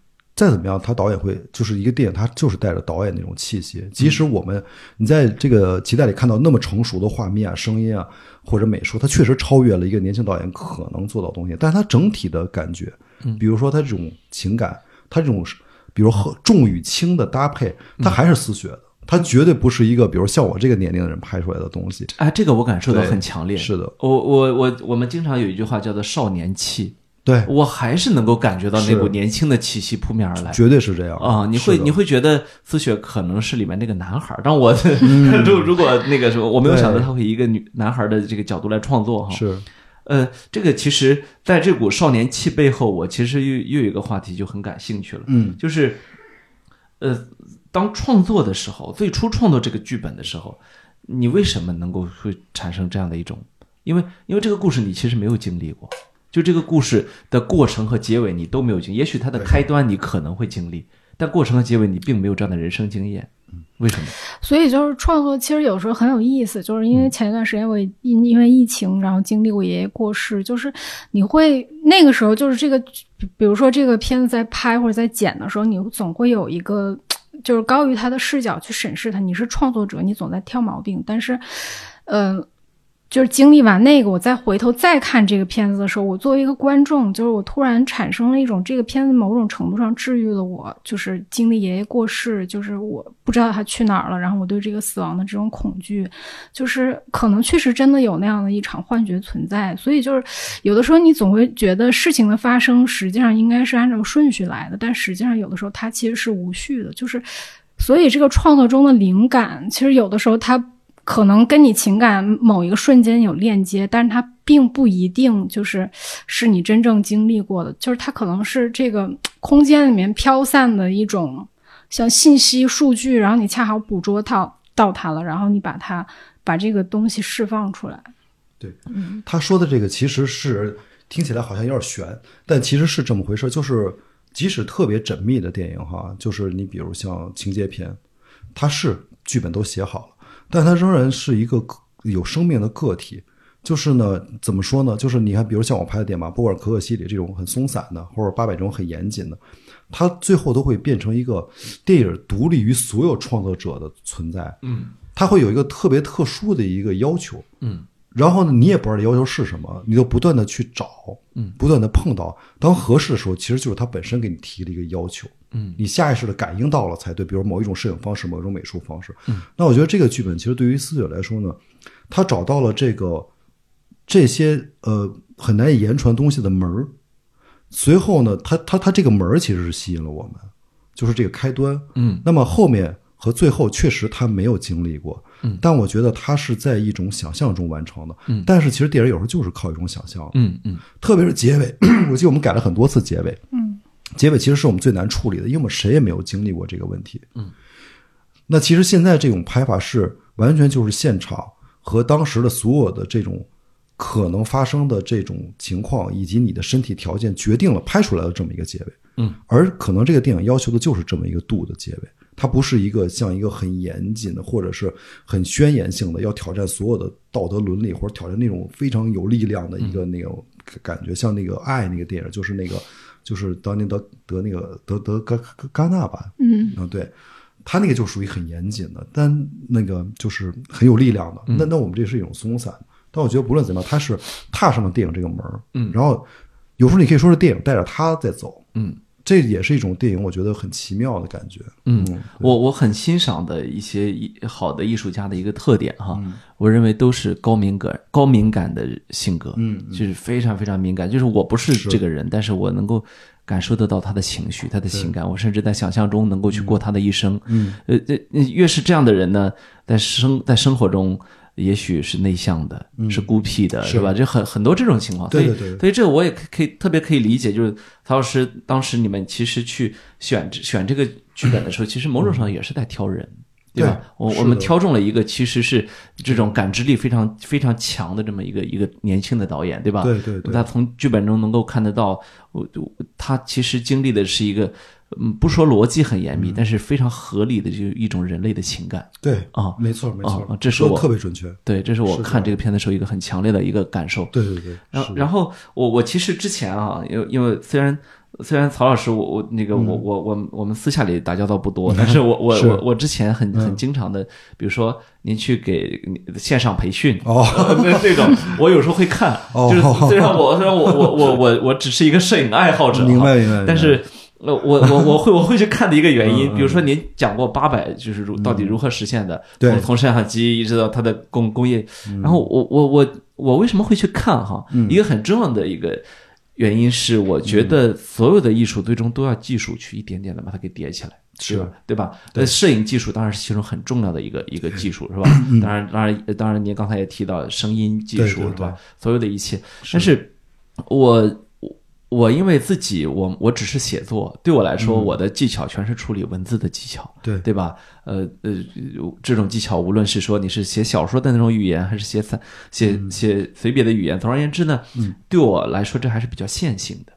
再怎么样，他导演会就是一个电影，他就是带着导演那种气息。即使我们你在这个期待里看到那么成熟的画面啊、声音啊或者美术，它确实超越了一个年轻导演可能做到东西。但是它整体的感觉，比如说他这种情感，他这种比如和重与轻的搭配，他还是丝学的。他绝对不是一个比如像我这个年龄的人拍出来的东西。
哎，这个我感受到很强烈。
是的，
我我我我们经常有一句话叫做“少年气”。
对。
我还是能够感觉到那股年轻的气息扑面而来，
绝对是这样。
啊！你会你会觉得思雪可能是里面那个男孩，但我如 如果那个什么我没有想到他会以一个女男孩的这个角度来创作哈。
是，
呃，这个其实在这股少年气背后，我其实又又有一个话题就很感兴趣了，
嗯，
就是呃，当创作的时候，最初创作这个剧本的时候，你为什么能够会产生这样的一种？因为因为这个故事你其实没有经历过。就这个故事的过程和结尾，你都没有经，也许它的开端你可能会经历，但过程和结尾你并没有这样的人生经验。为什么？
所以就是创作，其实有时候很有意思，就是因为前一段时间我因因为疫情，然后经历过爷爷过世，就是你会那个时候就是这个，比如说这个片子在拍或者在剪的时候，你总会有一个就是高于他的视角去审视他。你是创作者，你总在挑毛病，但是，嗯。就是经历完那个，我再回头再看这个片子的时候，我作为一个观众，就是我突然产生了一种这个片子某种程度上治愈了我，就是经历爷爷过世，就是我不知道他去哪儿了，然后我对这个死亡的这种恐惧，就是可能确实真的有那样的一场幻觉存在，所以就是有的时候你总会觉得事情的发生实际上应该是按照顺序来的，但实际上有的时候它其实是无序的，就是所以这个创作中的灵感，其实有的时候它。可能跟你情感某一个瞬间有链接，但是它并不一定就是是你真正经历过的，就是它可能是这个空间里面飘散的一种像信息数据，然后你恰好捕捉到到它了，然后你把它把这个东西释放出来。
对，嗯他说的这个其实是听起来好像有点悬，但其实是这么回事，就是即使特别缜密的电影哈，就是你比如像情节片，它是剧本都写好了。但它仍然是一个有生命的个体，就是呢，怎么说呢？就是你看，比如像我拍的电影嘛，不管可可西里这种很松散的，或者八百这种很严谨的，它最后都会变成一个电影独立于所有创作者的存在。
嗯，
它会有一个特别特殊的一个要求。
嗯，
然后呢，你也不知道要求是什么，你就不断的去找，
嗯，
不断的碰到，当合适的时候，其实就是它本身给你提了一个要求。
嗯。
你下意识的感应到了才对，比如某一种摄影方式、某一种美术方式。那我觉得这个剧本其实对于思雪来说呢，他找到了这个这些呃很难以言传东西的门儿，随后呢，他他他这个门儿其实是吸引了我们，就是这个开端。
嗯。
那么后面和最后确实他没有经历过，
嗯，
但我觉得他是在一种想象中完成的，
嗯。
但是其实电影有时候就是靠一种想象，
嗯嗯。
特别是结尾，我记得我们改了很多次结尾，
嗯，
结尾其实是我们最难处理的，因为我们谁也没有经历过这个问题，
嗯，
那其实现在这种拍法是完全就是现场和当时的所有的这种可能发生的这种情况，以及你的身体条件决定了拍出来的这么一个结尾，
嗯，
而可能这个电影要求的就是这么一个度的结尾，它不是一个像一个很严谨的或者是很宣言性的要挑战所有的道德伦理或者挑战那种非常有力量的一个那种感觉，像那个爱那个电影，就是那个就是当年得得那个得得戛戛戛纳吧，
嗯。
啊，对，他那个就属于很严谨的，但那个就是很有力量的。那那我们这是一种松散，但我觉得不论怎么样，他是踏上了电影这个门儿，
嗯。
然后有时候你可以说是电影带着他在走，
嗯
这也是一种电影，我觉得很奇妙的感觉。
嗯我我很欣赏的一些艺好的艺术家的一个特点哈，
嗯
我认为都是高敏感高敏感的性格，
嗯
就是非常非常敏感。就是我不是
是
这个人，但是我能够感受得到他的情绪、他的情感，我甚至在想象中能够去过他的一生。
嗯，
呃，这越是这样的人呢，在生在生活中。也许是内向的，是孤僻的，
嗯是。
是吧？就很很多这种情况，所以
对对对
所以这个我也可可以特别可以理解，就是曹老师当时你们其实去选选这个剧本的时候，其实某种上也是在挑人，对吧？
对
我我们挑中了一个其实是这种感知力非常非常强的这么一个一个年轻的导演，对吧？
对对对。
他从剧本中能够看得到，我我他其实经历的是一个，嗯，不说逻辑很严密，
嗯
但是非常合理的，就一种人类的情感。
对
啊
没错没错
啊，这是我
特别准确。
对，这是我看这个片的时候一个很强烈的一个感受。
对对对，
然后，然后我我其实之前啊，因为因为虽然虽然曹老师我我那个我我我我们私下里打交道不多，但是我我我我之前很很经常的，比如说您去给线上培训
哦
呃 那这种，我有时候会看，
哦
就是 虽然我虽然我我我我我只是一个摄影爱好者，
明白明白
但是。呃，我我我会我会去看的一个原因，比如说您讲过八百，就是如到底如何实现的，
对
从从摄像机一直到它的工工业，然后我我我我为什么会去看哈？
嗯
一个很重要的一个原因是，我觉得所有的艺术最终都要技术去一点点的把它给叠起来，
是
对吧？对吧？呃，摄影技术当然是其中很重要的一个一个技术，是吧？当然，当然，呃当然，您刚才也提到声音技术，
对
吧？所有的一切，但是我。我因为自己，我我只是写作，对我来说，我的技巧全是处理文字的技巧。
对
对吧？呃呃，这种技巧，无论是说你是写小说的那种语言，还是写散写写随笔的语言，总而言之呢，
嗯
对我来说这还是比较线性的。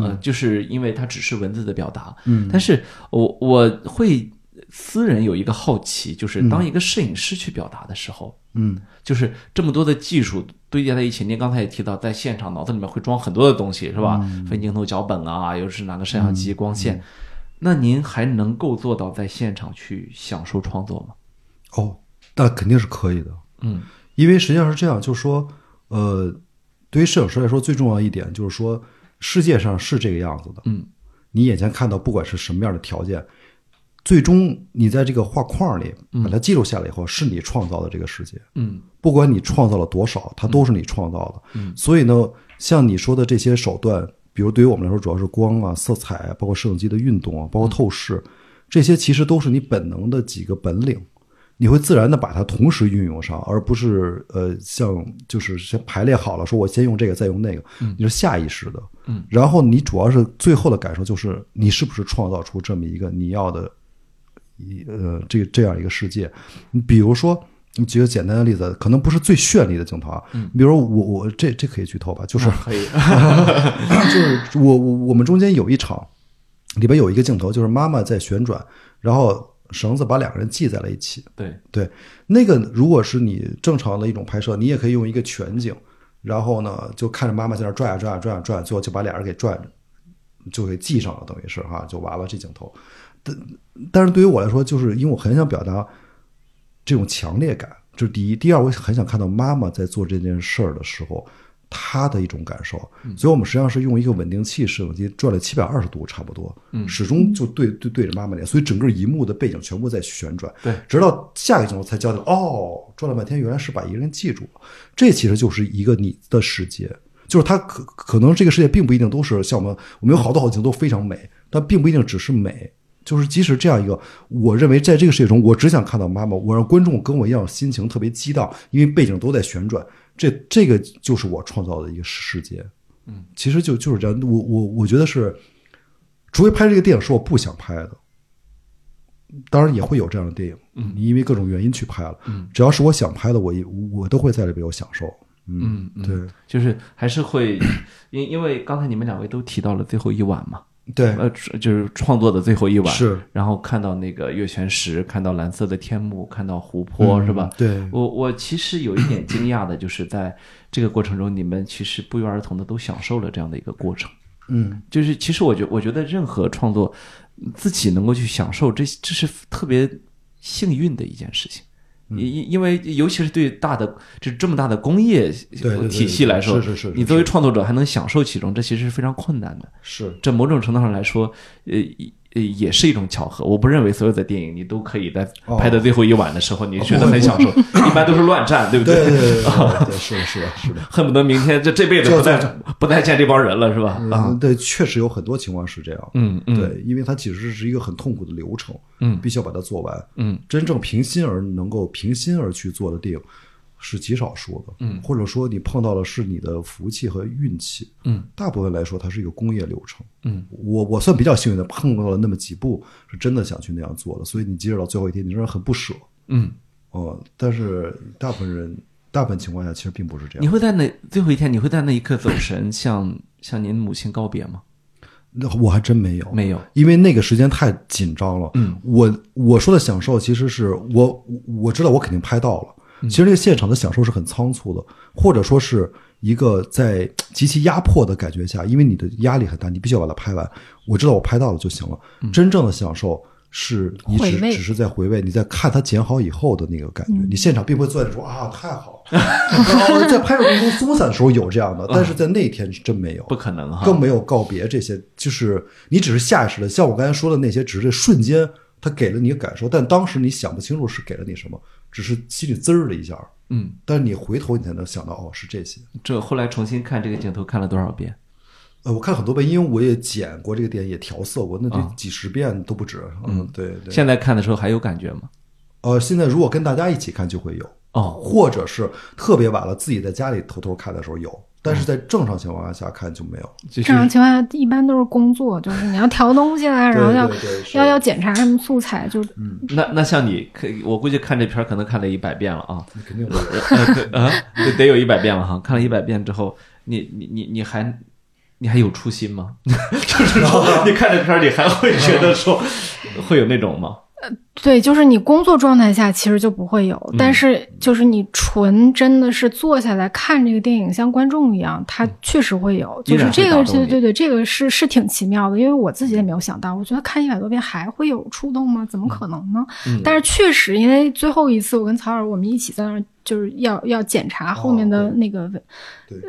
呃，
嗯
就是因为它只是文字的表达，
嗯
但是我我会私人有一个好奇，就是
嗯
当一个摄影师去表达的时候，
嗯
就是这么多的技术堆叠在一起。您刚才也提到，在现场脑子里面会装很多的东西，是吧？
嗯
分镜头、脚本啊，又是哪个摄像机、光线，那您还能够做到在现场去享受创作吗？
哦，那肯定是可以的。
嗯
因为实际上是这样，就是说，呃，对于摄影师来说，最重要一点就是说，世界上是这个样子的。
嗯
你眼前看到，不管是什么样的条件，最终你在这个画框里把它记录下来以后，是你创造的这个世界。
嗯
不管你创造了多少，它都是你创造的。
嗯
所以呢，像你说的这些手段，比如对于我们来说，主要是光啊、色彩啊，包括摄影机的运动啊，包括透视，这些其实都是你本能的几个本领。你会自然的把它同时运用上，而不是呃像就是先排列好了，说我先用这个再用那个，你是下意识的。
嗯，
然后你主要是最后的感受就是你是不是创造出这么一个你要的一呃这这样一个世界。你比如说，你举个简单的例子，可能不是最绚丽的镜头啊，
嗯
比如我我这这可以剧透吧，就是
可以，
就是我我我们中间有一场，里边有一个镜头，就是妈妈在旋转，然后绳子把两个人系在了一起。
对，
对，那个如果是你正常的一种拍摄，你也可以用一个全景，然后呢就看着妈妈在那儿转呀转呀转呀转，最后就把俩人给转，就给系上了，等于是哈，就完了这镜头。但但是对于我来说，就是因为我很想表达这种强烈感，这是第一。第二，我很想看到妈妈在做这件事儿的时候，她的一种感受。所以我们实际上是用一个稳定器摄影机转了七百二十度，差不多，始终就对对对着妈妈脸，所以整个一幕的背景全部在旋转。
对，
直到下一个镜头才交代，哦，转了半天，原来是把一个人记住了。这其实就是一个你的世界，就是它可可能这个世界并不一定都是像我们，我们有好多好镜头都非常美，但并不一定只是美。就是即使这样一个，我认为在这个世界中，我只想看到妈妈，我让观众跟我一样心情特别激荡，因为背景都在旋转，这这个就是我创造的一个世界。
嗯，
其实就就是这样。我我我觉得是，除非拍这个电影是我不想拍的，当然也会有这样的电影，
嗯，
你因为各种原因去拍了，
嗯，
只要是我想拍的，我也我都会在里边有享受。
嗯嗯，
对
就是还是会，因因为刚才你们两位都提到了最后一晚嘛，
对，
呃，就是创作的最后一晚，
是，
然后看到那个月全食，看到蓝色的天幕，看到湖泊，是吧？
对，
我我其实有一点惊讶的，就是在这个过程中，你们其实不约而同的都享受了这样的一个过程。
嗯，
就是其实我觉我觉得任何创作自己能够去享受，这这是特别幸运的一件事情。因因因为尤其是对大的这这么大的工业体系来说，
是是是，
你作为创作者还能享受其中，这其实是非常困难的。
是，
这某种程度上来说，呃。呃，也是一种巧合。我不认为所有的电影你都可以在拍的最后一晚的时候，你觉得很享受。一般都是乱战，对不
对？对对对，是的，是的，是的。
恨不得明天这这辈子不再不再见这帮人了，是吧？
啊，对，确实有很多情况是这样。
嗯嗯，
对，因为它其实是一个很痛苦的流程，
嗯，
必须要把它做完。
嗯，
真正平心而能够平心而去做的电影。是极少数的，
嗯，
或者说你碰到的是你的福气和运气，
嗯，
大部分来说它是一个工业流程，
嗯，
我我算比较幸运的碰到了那么几步是真的想去那样做的，所以你接着到最后一天，你仍然很不舍，
嗯，
哦，但是大部分人大部分情况下其实并不是这样。
你会在那最后一天，你会在那一刻走神，向向您母亲告别吗？
那我还真没有，
没有，
因为那个时间太紧张了。
嗯，
我我说的享受，其实是我我知道我肯定拍到了。其实这个现场的享受是很仓促的，或者说是一个在极其压迫的感觉下，因为你的压力很大，你必须要把它拍完。我知道我拍到了就行了。真正的享受是你只只是在回味，你在看它剪好以后的那个感觉。你现场并不会坐在说啊太好，在拍摄过程中松散的时候有这样的，但是在那一天是真没有，
不可能哈，
更没有告别这些，就是你只是下意识的，像我刚才说的那些，只是瞬间他给了你个感受，但当时你想不清楚是给了你什么。只是心里滋儿了一下，
嗯，
但是你回头你才能想到，哦，是这些。
这后来重新看这个镜头看了多少遍？
呃，我看了很多遍，因为我也剪过这个电影，也调色过，那得几十遍都不止。嗯，对对。
现在看的时候还有感觉吗？
呃，现在如果跟大家一起看就会有
哦，
或者是特别晚了自己在家里偷偷看的时候有。但是在正常情况下看就没有。
正常情况下一般都是工作，就是你要调东西啦，然后要要要检查什么素材，就
嗯。
那那像你，可我估计看这片可能看了一百遍了啊。
肯定有
啊，得得有一百遍了哈。看了一百遍之后，你你你你还你还有初心吗？就是说，你看这片你还会觉得说会有那种吗？
对，就是你工作状态下其实就不会有，但是就是你纯真的是坐下来看这个电影，像观众一样，它确实会有。就是这个，对对对，这个是是挺奇妙的，因为我自己也没有想到，我觉得看一百多遍还会有触动吗？怎么可能呢？但是确实，因为最后一次我跟曹尔我们一起在那儿，就是要要检查后面的那个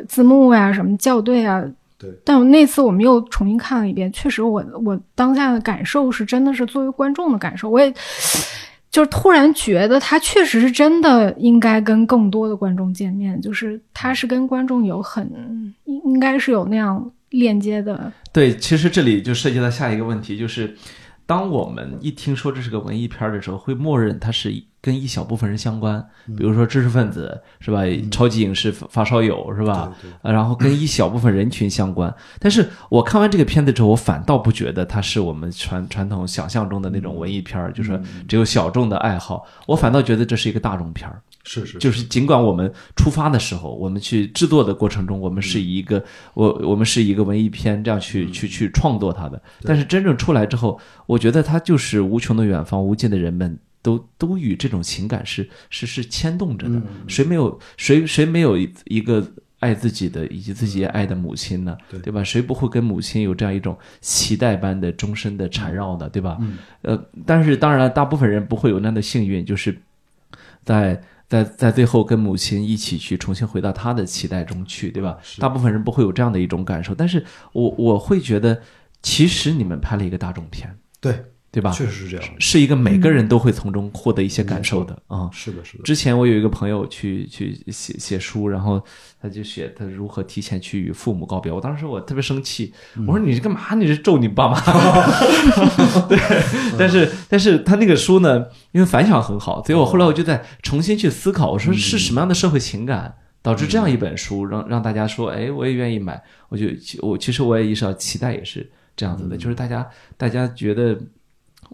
字幕呀、什么校对啊。
对，
但我那次我们又重新看了一遍，确实我我当下的感受是真的是作为观众的感受，我也就是突然觉得他确实是真的应该跟更多的观众见面，就是他是跟观众有很应应该是有那样链接的。
对，其实这里就涉及到下一个问题，就是当我们一听说这是个文艺片的时候，会默认它是。跟一小部分人相关，比如说知识分子是吧？超级影视发烧友是吧？然后跟一小部分人群相关。但是我看完这个片子之后，我反倒不觉得它是我们传传统想象中的那种文艺片儿，就是只有小众的爱好。我反倒觉得这是一个大众片儿。
是是，
就是尽管我们出发的时候，我们去制作的过程中，我们是一个我我们是一个文艺片这样去去去创作它的，但是真正出来之后，我觉得它就是无穷的远方，无尽的人们。都都与这种情感是是是牵动着的，谁没有谁谁没有一个爱自己的以及自己也爱的母亲呢？对吧？谁不会跟母亲有这样一种期待般的终身的缠绕呢？对吧？呃，但是当然，大部分人不会有那样的幸运，就是在在在最后跟母亲一起去重新回到他的期待中去，对吧？大部分人不会有这样的一种感受，但是我我会觉得，其实你们拍了一个大众片，
对
对吧？
确实是这样，
是一个每个人都会从中获得一些感受的啊。
是的，是的。
之前我有一个朋友去去写写书，然后他就写他如何提前去与父母告别。我当时我特别生气，我说你这干嘛？你是咒你爸妈？对，但是但是他那个书呢，因为反响很好，所以我后来我就在重新去思考，我说是什么样的社会情感导致这样一本书让让大家说，哎，我也愿意买。我就我其实我也意识到期待也是这样子的，就是大家大家觉得。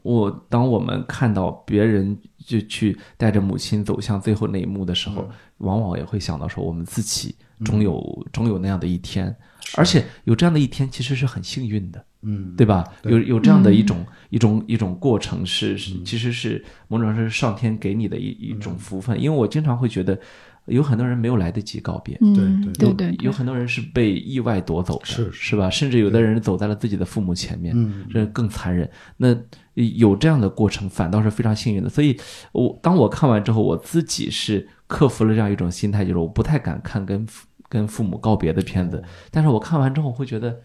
我当我们看到别人就去带着母亲走向最后那一幕的时候，往往也会想到说，我们自己终有终有那样的一天，而且有这样的一天其实是很幸运的，
嗯，
对吧？有有这样的一种一种一种过程是是其实是某种是上天给你的一一种福分，因为我经常会觉得。有很多人没有来得及告别，
对
对
对，
有很多人是被意外夺走的，
是
是。吧？甚至有的人走在了自己的父母前面，这更残忍。那有这样的过程，反倒是非常幸运的。所以，我当我看完之后，我自己是克服了这样一种心态，就是我不太敢看跟跟父母告别的片子。但是我看完之后会觉得，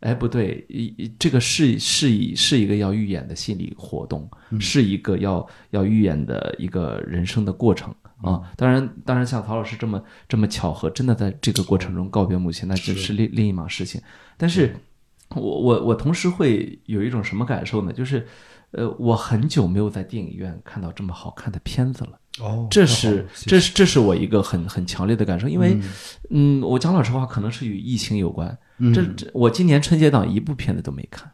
哎，不对，一这个是是以是一个要预演的心理活动，是一个要要预演的一个人生的过程。啊，当然，当然，像曹老师这么这么巧合，真的在这个过程中告别母亲，那就是另另一码事情。但是，我我我同时会有一种什么感受呢？就是，呃，我很久没有在电影院看到这么好看的片子了。
哦，
这是这是这是我一个很很强烈的感受，因为，嗯，我讲老实话，可能是与疫情有关。这这，我今年春节档一部片子都没看，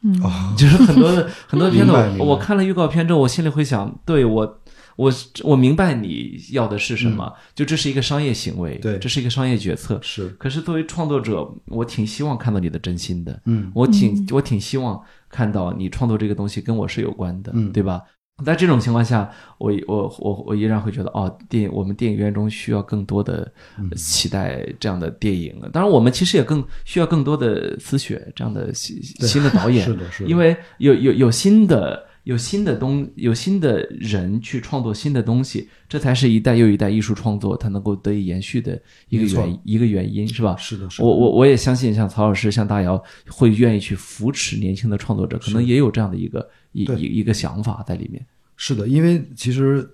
就是很多的 很多片子，我我看了预告片之后，我心里会想，对我。我我明白你要的是什么，就这是一个商业行为，
对，
这是一个商业决策。
是，
可是作为创作者，我挺希望看到你的真心的，
嗯，
我挺我挺希望看到你创作这个东西跟我是有关的，
嗯，
对吧？在这种情况下，我我我我依然会觉得，哦，电影我们电影院中需要更多的期待这样的电影。当然，我们其实也更需要更多的思雪这样的新新的导演，
是的，是的，
因为有有有新的。有新的东，有新的人去创作新的东西，这才是一代又一代艺术创作它能够得以延续的一个原一个原因，是吧？
是的，是
的。我我我也相信，像曹老师、像大姚会愿意去扶持年轻的创作者，可能也有这样的一个一一一个想法在里面。
是的，因为其实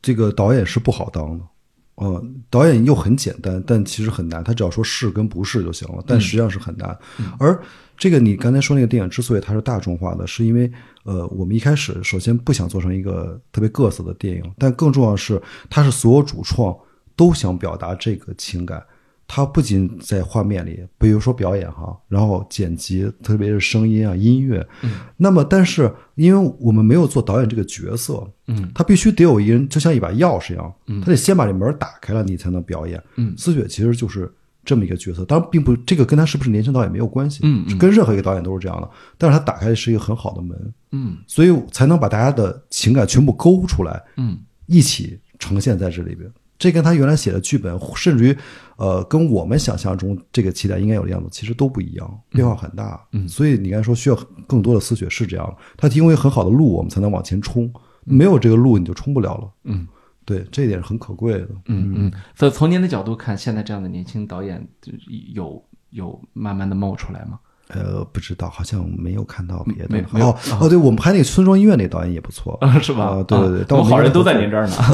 这个导演是不好当的，嗯，导演又很简单，但其实很难，他只要说是跟不是就行了，但实际上是很难。而这个你刚才说那个电影之所以它是大众化的，是因为。呃，我们一开始首先不想做成一个特别各色的电影，但更重要的是，它是所有主创都想表达这个情感。它不仅在画面里，比如说表演哈，然后剪辑，特别是声音啊、音乐。
嗯。
那么，但是因为我们没有做导演这个角色，
嗯，
他必须得有一人，就像一把钥匙一样，嗯，他得先把这门打开了，你才能表演。
嗯。
思雪其实就是。这么一个角色，当然并不，这个跟他是不是年轻导演没有关系，
嗯，
跟任何一个导演都是这样的。但是他打开的是一个很好的门，
嗯，
所以才能把大家的情感全部勾出来，
嗯，
一起呈现在这里边。这跟他原来写的剧本，甚至于，呃，跟我们想象中这个期待应该有的样子，其实都不一样，变化很大。
嗯，
所以你刚才说需要更多的思血是这样，他提供一个很好的路，我们才能往前冲。没有这个路，你就冲不了了。
嗯。
对，这一点是很可贵的。
嗯嗯，所以从您的角度看，现在这样的年轻导演有有慢慢的冒出来吗？
呃，不知道，好像没有看到别的。
没有
哦，对，我们拍那个村庄音乐那导演也不错，
是吧？
对对对，我
好人都在您这儿呢。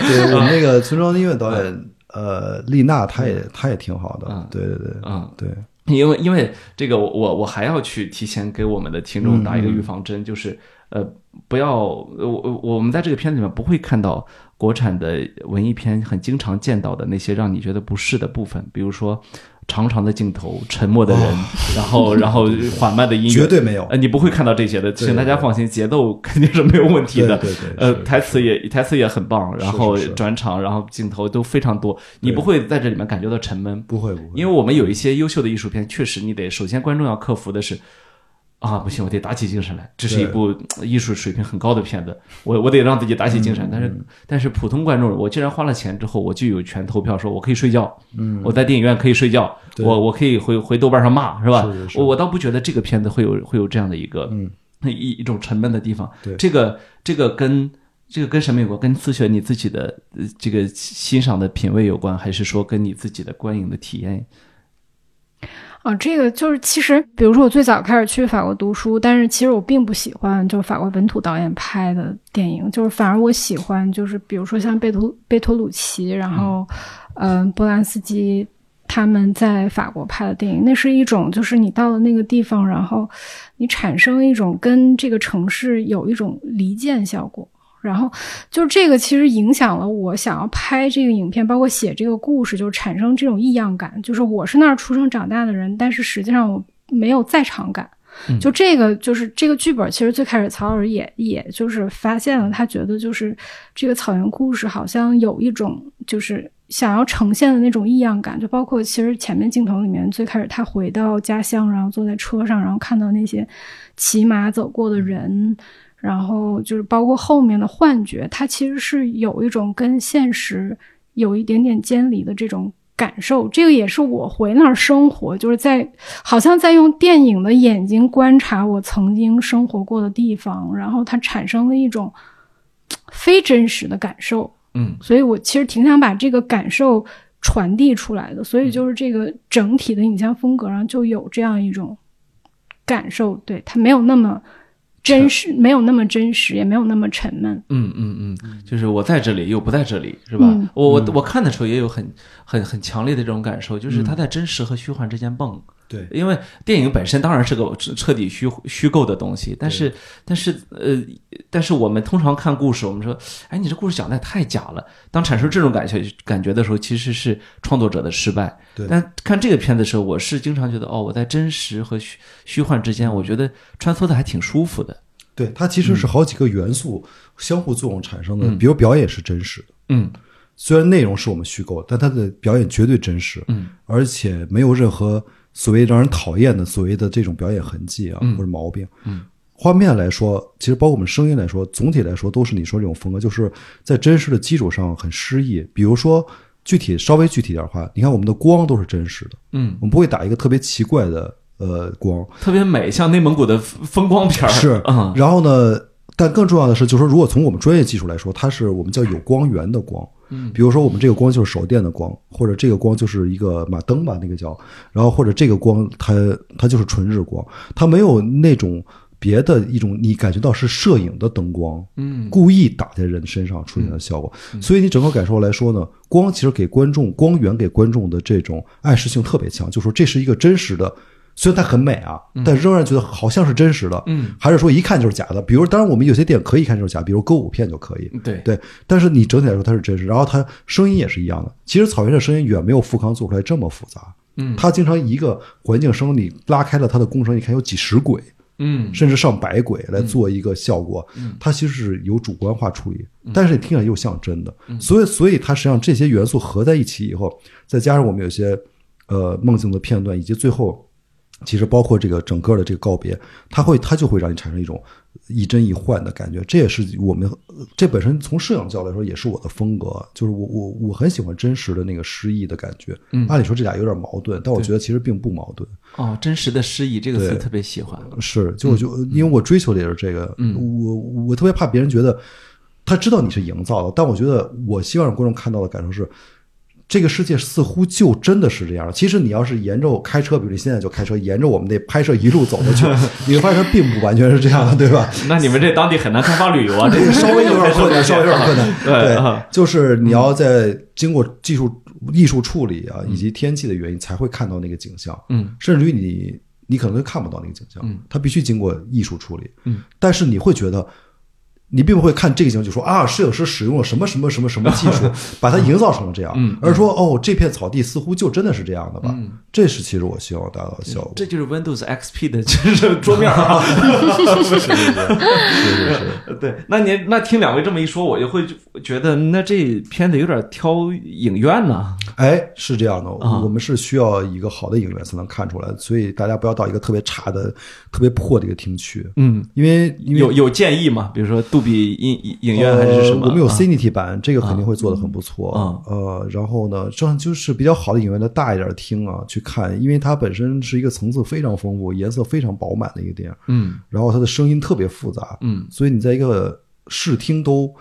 对，我们那个村庄音乐导演，呃，丽娜，她也她也挺好的。对对对，
嗯
对，
因为因为这个，我我还要去提前给我们的听众打一个预防针，就是呃。不要，我我们在这个片子里面不会看到国产的文艺片很经常见到的那些让你觉得不适的部分，比如说长长的镜头、沉默的人，然后 然后缓慢的音乐，
绝对没有。
呃，你不会看到这些的，请大家放心，节奏肯定是没有问题的。
对对。
呃，台词也台词也很棒，然后转场，然后镜头都非常多，你不会在这里面感觉到沉闷。
不会不会，
因为我们有一些优秀的艺术片，确实你得首先观众要克服的是。啊，不行，我得打起精神来。这是一部艺术水平很高的片子，我我得让自己打起精神。但是，但是普通观众，我既然花了钱之后，我就有权投票，说我可以睡觉。
嗯，
我在电影院可以睡觉，我我可以回回豆瓣上骂，是吧？我我倒不觉得这个片子会有会有这样的一个
嗯
一一种沉闷的地方。
对，
这个这个跟这个跟什么有关？跟自学你自己的呃这个欣赏的品味有关，还是说跟你自己的观影的体验？
啊，这个就是其实，比如说我最早开始去法国读书，但是其实我并不喜欢就是法国本土导演拍的电影，就是反而我喜欢就是比如说像贝托贝托鲁奇，然后嗯、呃波兰斯基他们在法国拍的电影，那是一种就是你到了那个地方，然后你产生一种跟这个城市有一种离间效果。然后就是这个，其实影响了我想要拍这个影片，包括写这个故事，就产生这种异样感。就是我是那儿出生长大的人，但是实际上我没有在场感。就这个，就是这个剧本，其实最开始曹老师也也就是发现了，他觉得就是这个草原故事好像有一种就是想要呈现的那种异样感，就包括其实前面镜头里面最开始他回到家乡，然后坐在车上，然后看到那些骑马走过的人。然后就是包括后面的幻觉，它其实是有一种跟现实有一点点间离的这种感受。这个也是我回那儿生活，就是在好像在用电影的眼睛观察我曾经生活过的地方，然后它产生了一种非真实的感受。
嗯，
所以我其实挺想把这个感受传递出来的。所以就是这个整体的影像风格上就有这样一种感受，对它没有那么。真实没有那么真实，也没有那么沉闷。
嗯嗯嗯，就是我在这里又不在这里，是吧？
嗯
我我我看的时候也有很很很强烈的这种感受，就是它在真实和虚幻之间蹦。
对，
因为电影本身当然是个彻底虚虚构的东西，但是但是呃，但是我们通常看故事，我们说，哎，你这故事讲的也太假了。当产生这种感觉感觉的时候，其实是创作者的失败。
对
但看这个片子的时候，我是经常觉得，哦，我在真实和虚虚幻之间，我觉得穿梭的还挺舒服的。
对，它其实是好几个元素相互作用产生的。比如表演是真实的，
嗯
虽然内容是我们虚构，但它的表演绝对真实，
嗯，
而且没有任何所谓让人讨厌的所谓的这种表演痕迹啊、
嗯
或者毛病。
嗯，
画面来说，其实包括我们声音来说，总体来说都是你说这种风格，就是在真实的基础上很诗意。比如说具体稍微具体点的话，你看我们的光都是真实的，
嗯，
我们不会打一个特别奇怪的呃光，
特别美，像内蒙古的风光片儿。
是
嗯，
然后呢，但更重要的是，就是说，如果从我们专业技术来说，它是我们叫有光源的光。
嗯，
比如说我们这个光就是手电的光，或者这个光就是一个马灯吧，那个叫，然后或者这个光它它就是纯日光，它没有那种别的一种你感觉到是摄影的灯光，
嗯。
故意打在人身上出现的效果。所以你整个感受来说呢，光其实给观众光源给观众的这种暗示性特别强，就说这是一个真实的。虽然它很美啊，但仍然觉得好像是真实的，
嗯，
还是说一看就是假的？比如，当然我们有些电影可以看就是假，比如歌舞片就可以，
对。
对。但是你整体来说它是真实，然后它声音也是一样的。其实草原的声音远没有富康做出来这么复杂，
嗯。
它经常一个环境声你拉开了它的工程，你看有几十轨，
嗯。
甚至上百轨来做一个效果，它其实是有主观化处理，但是你听起来又像真的，所以所以它实际上这些元素合在一起以后，再加上我们有些呃梦境的片段，以及最后其实包括这个整个的这个告别，它会它就会让你产生一种亦真亦幻的感觉，这也是我们呃这本身从摄影角度来说也是我的风格，就是我我我很喜欢真实的那个诗意的感觉，
嗯
按理说这俩有点矛盾，但我觉得其实并不矛盾。
哦，真实的诗意这个词特别喜欢。
是，就我就因为我追求的也是这个，
嗯
我我特别怕别人觉得他知道你是营造的，但我觉得我希望让观众看到的感受是，这个世界似乎就真的是这样。其实你要是沿着开车，比如你现在就开车，沿着我们那拍摄一路走过去，你会发现并不完全是这样的，对吧？
那你们这当地很难开发旅游啊，这个
稍微有点困难，稍微有点困难。
对啊
就是你要在经过技术、艺术处理啊，以及天气的原因，才会看到那个景象。
嗯
甚至于你你可能会看不到那个景象，
嗯
它必须经过艺术处理，
嗯，
但是你会觉得。你并不会看这个景象就说啊，摄影师使用了什么什么什么什么技术，把它营造成了这样，
嗯
而说哦，这片草地似乎就真的是这样的吧？
嗯
这是其实我希望达到的效果。
这就是 Windows XP 的就是桌面啊。
是是是是是，
对，那您那听两位这么一说，我就会觉得那这片子有点挑影院呢。
哎，是这样的，
啊
我们是需要一个好的影院才能看出来，所以大家不要到一个特别差的、特别破的一个厅去，
嗯，
因为因为
有有建议吗？比如说杜比影影院还是什么？
呃我们有 Cinity 版，这个肯定会做的很不错。
啊
呃，然后呢，这样就是比较好的影院的大一点的厅啊，去看，因为它本身是一个层次非常丰富、颜色非常饱满的一个电影，
嗯
然后它的声音特别复杂，
嗯
所以你在一个视听都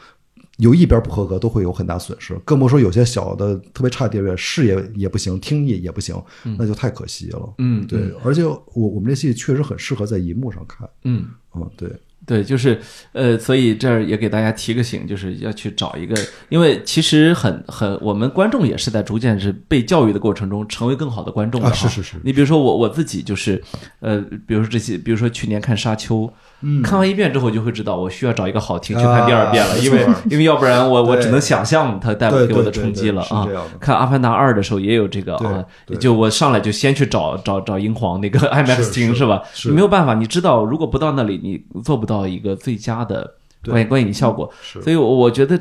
有一边不合格，都会有很大损失。更别说有些小的特别差的电影院，视也也不行，听也也不行，那就太可惜了。
嗯，
对，而且我我们这戏确实很适合在银幕上看。
嗯。
嗯，对。
对，就是呃，所以这儿也给大家提个醒，就是要去找一个，因为其实很很，我们观众也是在逐渐是被教育的过程中成为更好的观众
啊。是是是。
你比如说我我自己就是，呃，比如说这些，比如说去年看《沙丘》，嗯，看完一遍之后就会知道，我需要找一个好听去看第二遍了，因为因为要不然我我只能想象它带给我的冲击了啊。看《阿凡达二》的时候也有这个啊，就我上来就先去找找找英皇那个 IMAX 厅是吧？你没有办法，你知道，如果不到那里，你做不到。到一个最佳的观观影效果，所以，我我觉得，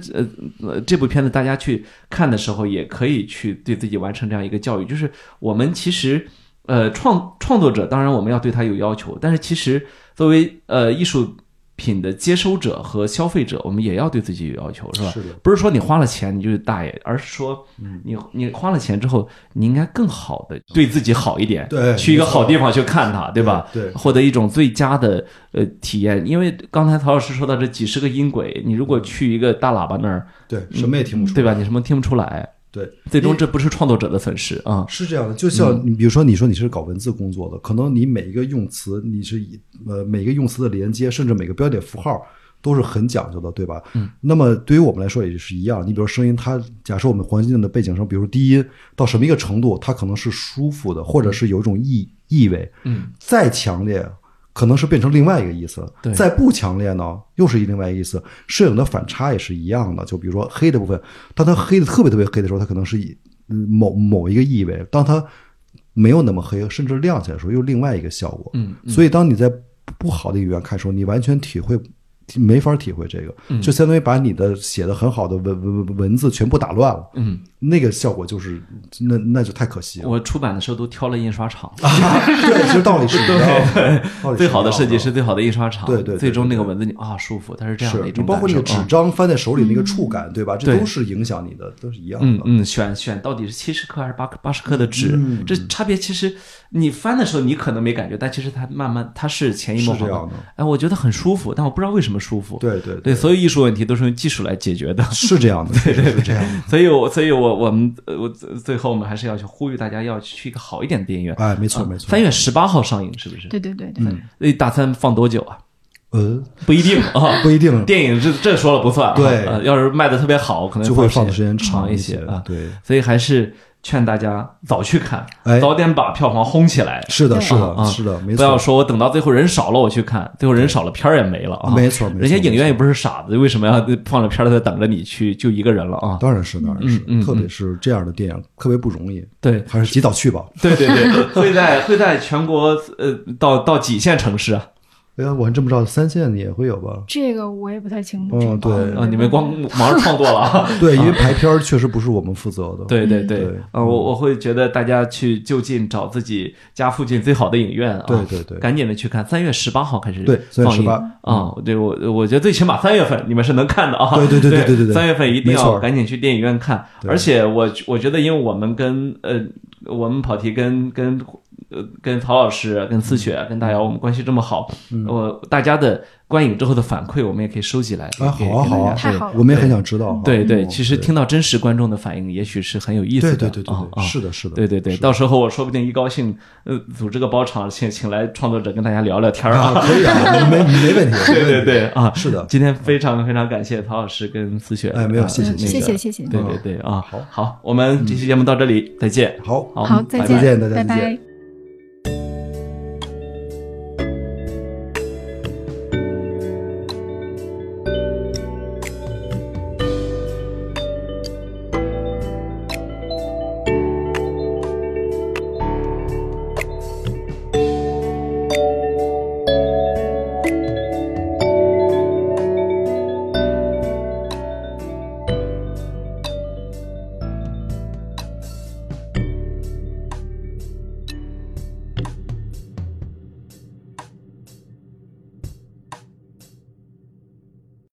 呃，这部片子大家去看的时候，也可以去对自己完成这样一个教育，就是我们其实，呃，创创作者，当然我们要对他有要求，但是其实作为呃艺术。品的接收者和消费者，我们也要对自己有要求，是吧？
是的。
不是说你花了钱你就是大爷，而是说，你你花了钱之后，你应该更好的对自己好一点，
对，
去一个好地方去看它，
对
吧？
对，
获得一种最佳的呃体验。因为刚才曹老师说到这几十个音轨，你如果去一个大喇叭那儿，
对，什么也听不出，
对吧？你什么听不出来？
对，
最终这不是创作者的损失啊，
是这样的。就像你比如说，你说你是搞文字工作的，可能你每一个用词，你是以呃每个用词的连接，甚至每个标点符号。都是很讲究的，对吧？
嗯。
那么对于我们来说也是一样。你比如声音，它假设我们环境的背景声，比如低音到什么一个程度，它可能是舒服的，或者是有一种意意味。
嗯。
再强烈，可能是变成另外一个意思。
对。
再不强烈呢，又是一另外一个意思。摄影的反差也是一样的。就比如说黑的部分，当它黑的特别特别黑的时候，它可能是以某某一个意味；当它没有那么黑，甚至亮起来的时候，又另外一个效果。
嗯。
所以当你在不好的语言看的时候，你完全体会。没法体会这个，就相当于把你的写的很好的文文文字全部打乱了。
嗯，
那个效果就是那那就太可惜了。
我出版的时候都挑了印刷厂，
对，其实道理是
对，最好的设计师，最好的印刷厂，
对对，
最终那个文字你啊舒服，它是这样的一种
包括那个纸张翻在手里那个触感，对吧？这都是影响你的，都是一样的。
嗯嗯，选选到底是七十克还是八克八十克的纸，这差别其实你翻的时候你可能没感觉，但其实它慢慢它是潜移默化
的。
哎，我觉得很舒服，但我不知道为什么。舒服，
对对
对，所有艺术问题都是用技术来解决的，
是这样的，
对 对
对，这样。
所以，我所以我我们我最后我们还是要去呼吁大家要去一个好一点的电影院。
哎，没错没错。
三月十八号上映，是不是？
对对对对。
那打算放多久啊？
呃，
不一定啊，
不一定。
电影这这说了不算。
对，
要是卖的特别好，可能
就会放的
时
间
长
一
些啊。
对，
所以还是。劝大家早去看，
哎，
早点把票房轰起来。
是的，是的，是的，没错。
不要说我等到最后人少了我去看，最后人少了片儿也没了啊。
没错，没错
人家影院也不是傻子，为什么要放着片儿在等着你去？就一个人了啊。
当然是，当然是，特别是这样的电影特别不容易。
对，
还是及早去吧。
对对对，会在会在全国呃到到几线城市啊？
哎呀，我还真不知道三线也会有吧？
这个我也不太清楚。
嗯，对
啊，你们光忙着创作了。
对，因为排片确实不是我们负责的。
对对对，啊，我我会觉得大家去就近找自己家附近最好的影院啊，
对对对，
赶紧的去看。三月十八号开始
对
放映
啊，
对我我觉得最起码三月份你们是能看的啊。
对对对对对对，
三月份一定要赶紧去电影院看。而且我我觉得，因为我们跟呃，我们跑题跟跟。呃，跟曹老师、跟思雪、跟大姚，我们关系这么好，我大家的观影之后的反馈，我们也可以收集来。
啊，好啊，好啊，
太好了，
我们也很想知道。
对对，其实听到真实观众的反应，也许是很有意思的。
对对对对，是的，是的。
对对对，到时候我说不定一高兴，呃，组织个包场，请请来创作者跟大家聊聊天啊。
可以啊，没没问题。
对对对啊，
是的。
今天非常非常感谢曹老师跟思雪。
哎，没有，谢谢，
谢谢，谢谢。
对对对啊，
好，
好，我们这期节目到这里，再见。
好，
好，再
见，
再见，
拜拜。